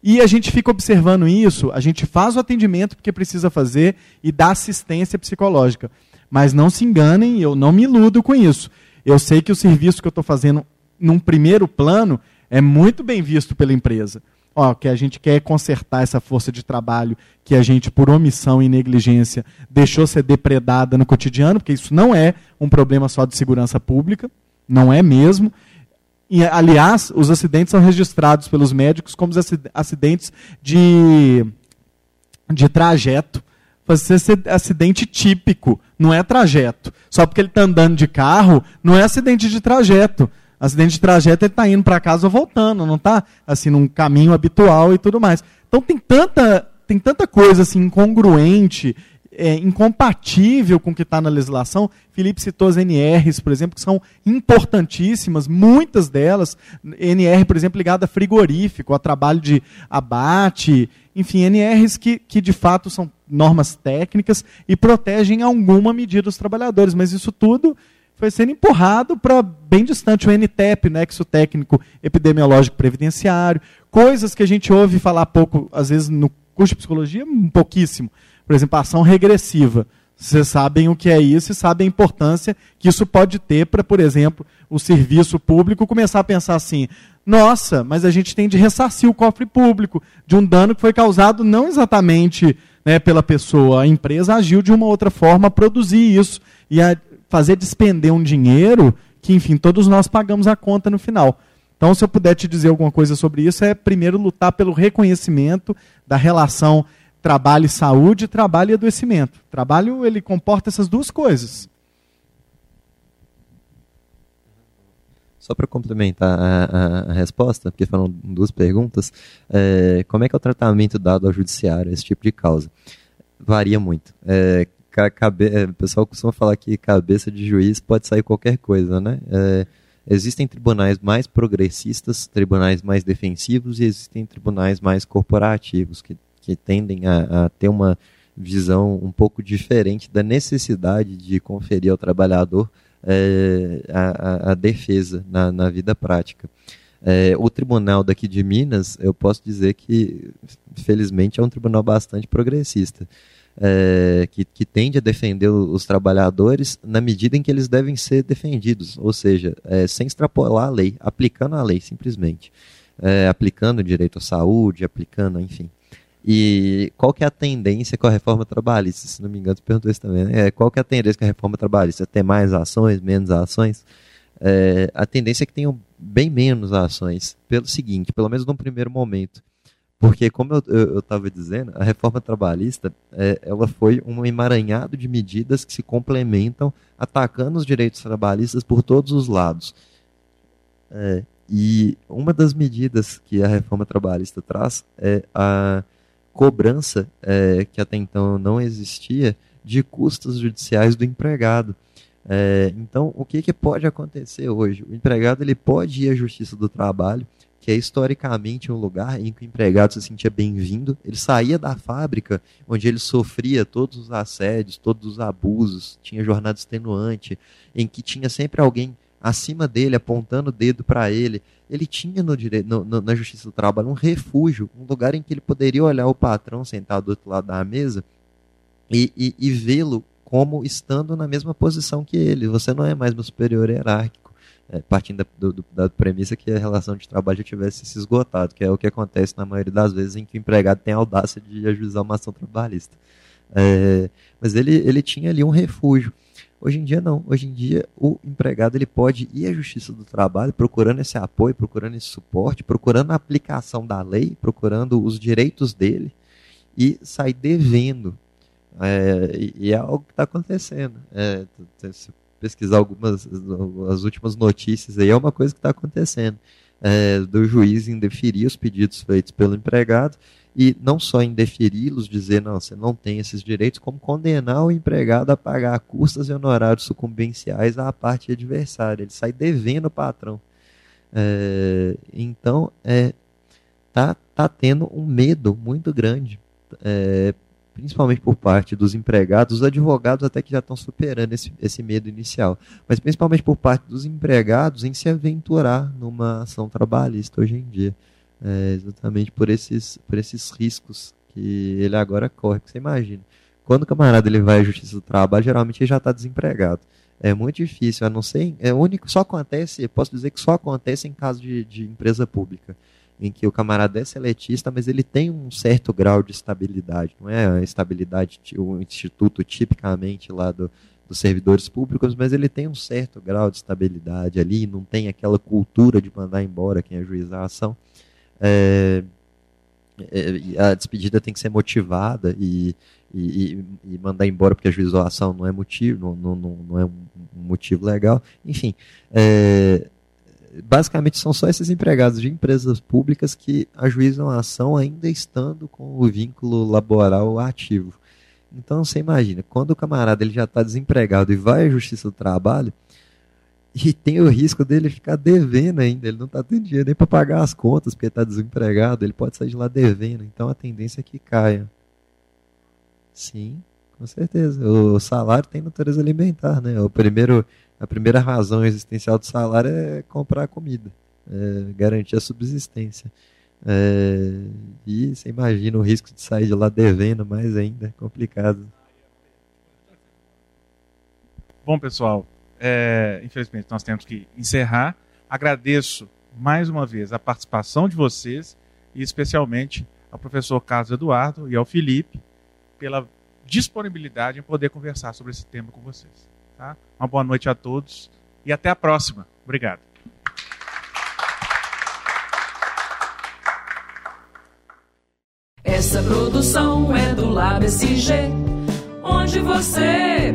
E a gente fica observando isso, a gente faz o atendimento porque precisa fazer e dá assistência psicológica. Mas não se enganem, eu não me iludo com isso. Eu sei que o serviço que eu estou fazendo num primeiro plano é muito bem visto pela empresa. Ó, que a gente quer consertar essa força de trabalho que a gente, por omissão e negligência, deixou ser depredada no cotidiano, porque isso não é um problema só de segurança pública, não é mesmo. E, aliás, os acidentes são registrados pelos médicos como acidentes de, de trajeto fazer acidente típico, não é trajeto. Só porque ele está andando de carro, não é acidente de trajeto. Acidente de trajeto ele está indo para casa ou voltando, não está assim num caminho habitual e tudo mais. Então tem tanta, tem tanta coisa assim incongruente, é, incompatível com o que está na legislação. Felipe citou as NRs, por exemplo, que são importantíssimas, muitas delas. NR, por exemplo, ligada a frigorífico, a trabalho de abate, enfim, NRs que, que de fato são normas técnicas e protegem em alguma medida os trabalhadores, mas isso tudo foi sendo empurrado para bem distante o NTEP, Nexo Técnico Epidemiológico Previdenciário, coisas que a gente ouve falar pouco, às vezes no curso de psicologia, um pouquíssimo. Por exemplo, ação regressiva. Vocês sabem o que é isso e sabem a importância que isso pode ter para, por exemplo, o serviço público começar a pensar assim: nossa, mas a gente tem de ressarcir o cofre público de um dano que foi causado não exatamente né, pela pessoa. A empresa agiu de uma outra forma a produzir isso e a fazer despender um dinheiro que, enfim, todos nós pagamos a conta no final. Então, se eu puder te dizer alguma coisa sobre isso, é primeiro lutar pelo reconhecimento da relação trabalho e saúde, trabalho e adoecimento. Trabalho, ele comporta essas duas coisas. Só para complementar a, a, a, resposta, porque foram duas perguntas, é, como é que é o tratamento dado ao judiciário, esse tipo de causa? Varia muito. É, cabe, é, o pessoal costuma falar que cabeça de juiz pode sair qualquer coisa, né? É, existem tribunais mais progressistas, tribunais mais defensivos e existem tribunais mais corporativos, que, que tendem a, a ter uma visão um pouco diferente da necessidade de conferir ao trabalhador é, a, a, defesa na, na vida prática. É, o tribunal daqui de Minas, eu posso dizer que, felizmente, é um tribunal bastante progressista, é, que, que tende a defender os trabalhadores na medida em que eles devem ser defendidos, ou seja, é, sem extrapolar a lei, aplicando a lei, simplesmente. É, aplicando o direito à saúde, aplicando, enfim. E qual que é a tendência com a reforma trabalhista? Se não me engano, você perguntou isso também. Né? É, qual que é a tendência com a reforma trabalhista? Ter mais ações, menos ações? É, a tendência é que tenham bem menos ações. Pelo seguinte, pelo menos num primeiro momento. Porque, como eu estava dizendo, a reforma trabalhista é, ela foi um emaranhado de medidas que se complementam, atacando os direitos trabalhistas por todos os lados. É, e uma das medidas que a reforma trabalhista traz é a cobrança é, que até então não existia de custos judiciais do empregado. É, então, o que, que pode acontecer hoje? O empregado ele pode ir à Justiça do Trabalho, que é historicamente um lugar em que o empregado se sentia bem-vindo. Ele saía da fábrica, onde ele sofria todos os assédios, todos os abusos, tinha jornada extenuante, em que tinha sempre alguém acima dele, apontando o dedo para ele. Ele tinha no direito, no, no, na Justiça do Trabalho um refúgio, um lugar em que ele poderia olhar o patrão sentado do outro lado da mesa e, e, e vê-lo como estando na mesma posição que ele. Você não é mais meu superior hierárquico. É, partindo da, do, da, premissa que a relação de trabalho já tivesse se esgotado, que é o que acontece na maioria das vezes em que o empregado tem a audácia de ajuizar uma ação trabalhista. É, mas ele, ele tinha ali um refúgio. Hoje em dia não. Hoje em dia o empregado ele pode ir à Justiça do Trabalho procurando esse apoio, procurando esse suporte, procurando a aplicação da lei, procurando os direitos dele e sair devendo. É, e, é algo que está acontecendo. É, pesquisar algumas as últimas notícias aí é uma coisa que está acontecendo. É, do juiz indeferir os pedidos feitos pelo empregado e não só indeferi-los, dizer, não, você não tem esses direitos, como condenar o empregado a pagar custas e honorários sucumbenciais à parte adversária. Ele sai devendo o patrão. É, então, é, tá, tá tendo um medo muito grande, é, principalmente por parte dos empregados, os advogados até que já estão superando esse, esse medo inicial, mas principalmente por parte dos empregados em se aventurar numa ação trabalhista hoje em dia é, exatamente por esses, por esses riscos que ele agora corre. Porque você imagina, quando o camarada ele vai à justiça do trabalho, geralmente ele já está desempregado. É muito difícil, a não ser. É único, só acontece, posso dizer que só acontece em caso de, de empresa pública, em que o camarada é seletista, mas ele tem um certo grau de estabilidade. Não é a estabilidade, o instituto tipicamente lá do, dos servidores públicos, mas ele tem um certo grau de estabilidade ali, não tem aquela cultura de mandar embora quem ajuizar a ação. É, é, a despedida tem que ser motivada e, e, e, mandar embora porque a juização não é motivo, não, não, não é um motivo legal. Enfim, é, basicamente são só esses empregados de empresas públicas que ajuizam a ação ainda estando com o vínculo laboral ativo. Então você imagina, quando o camarada ele já está desempregado e vai à justiça do trabalho, e tem o risco dele ficar devendo ainda. Ele não está tendo dinheiro nem para pagar as contas, porque está desempregado. Ele pode sair de lá devendo. Então a tendência é que caia. Sim, com certeza. O salário tem natureza alimentar, né? O primeiro, a primeira razão existencial do salário é comprar comida, é garantir a subsistência. É, e você imagina o risco de sair de lá devendo mais ainda, é complicado. Bom, pessoal, é, infelizmente, nós temos que encerrar. Agradeço mais uma vez a participação de vocês e especialmente ao professor Carlos Eduardo e ao Felipe pela disponibilidade em poder conversar sobre esse tema com vocês. Tá? Uma boa noite a todos e até a próxima. Obrigado. Essa produção é do Lab SG, onde você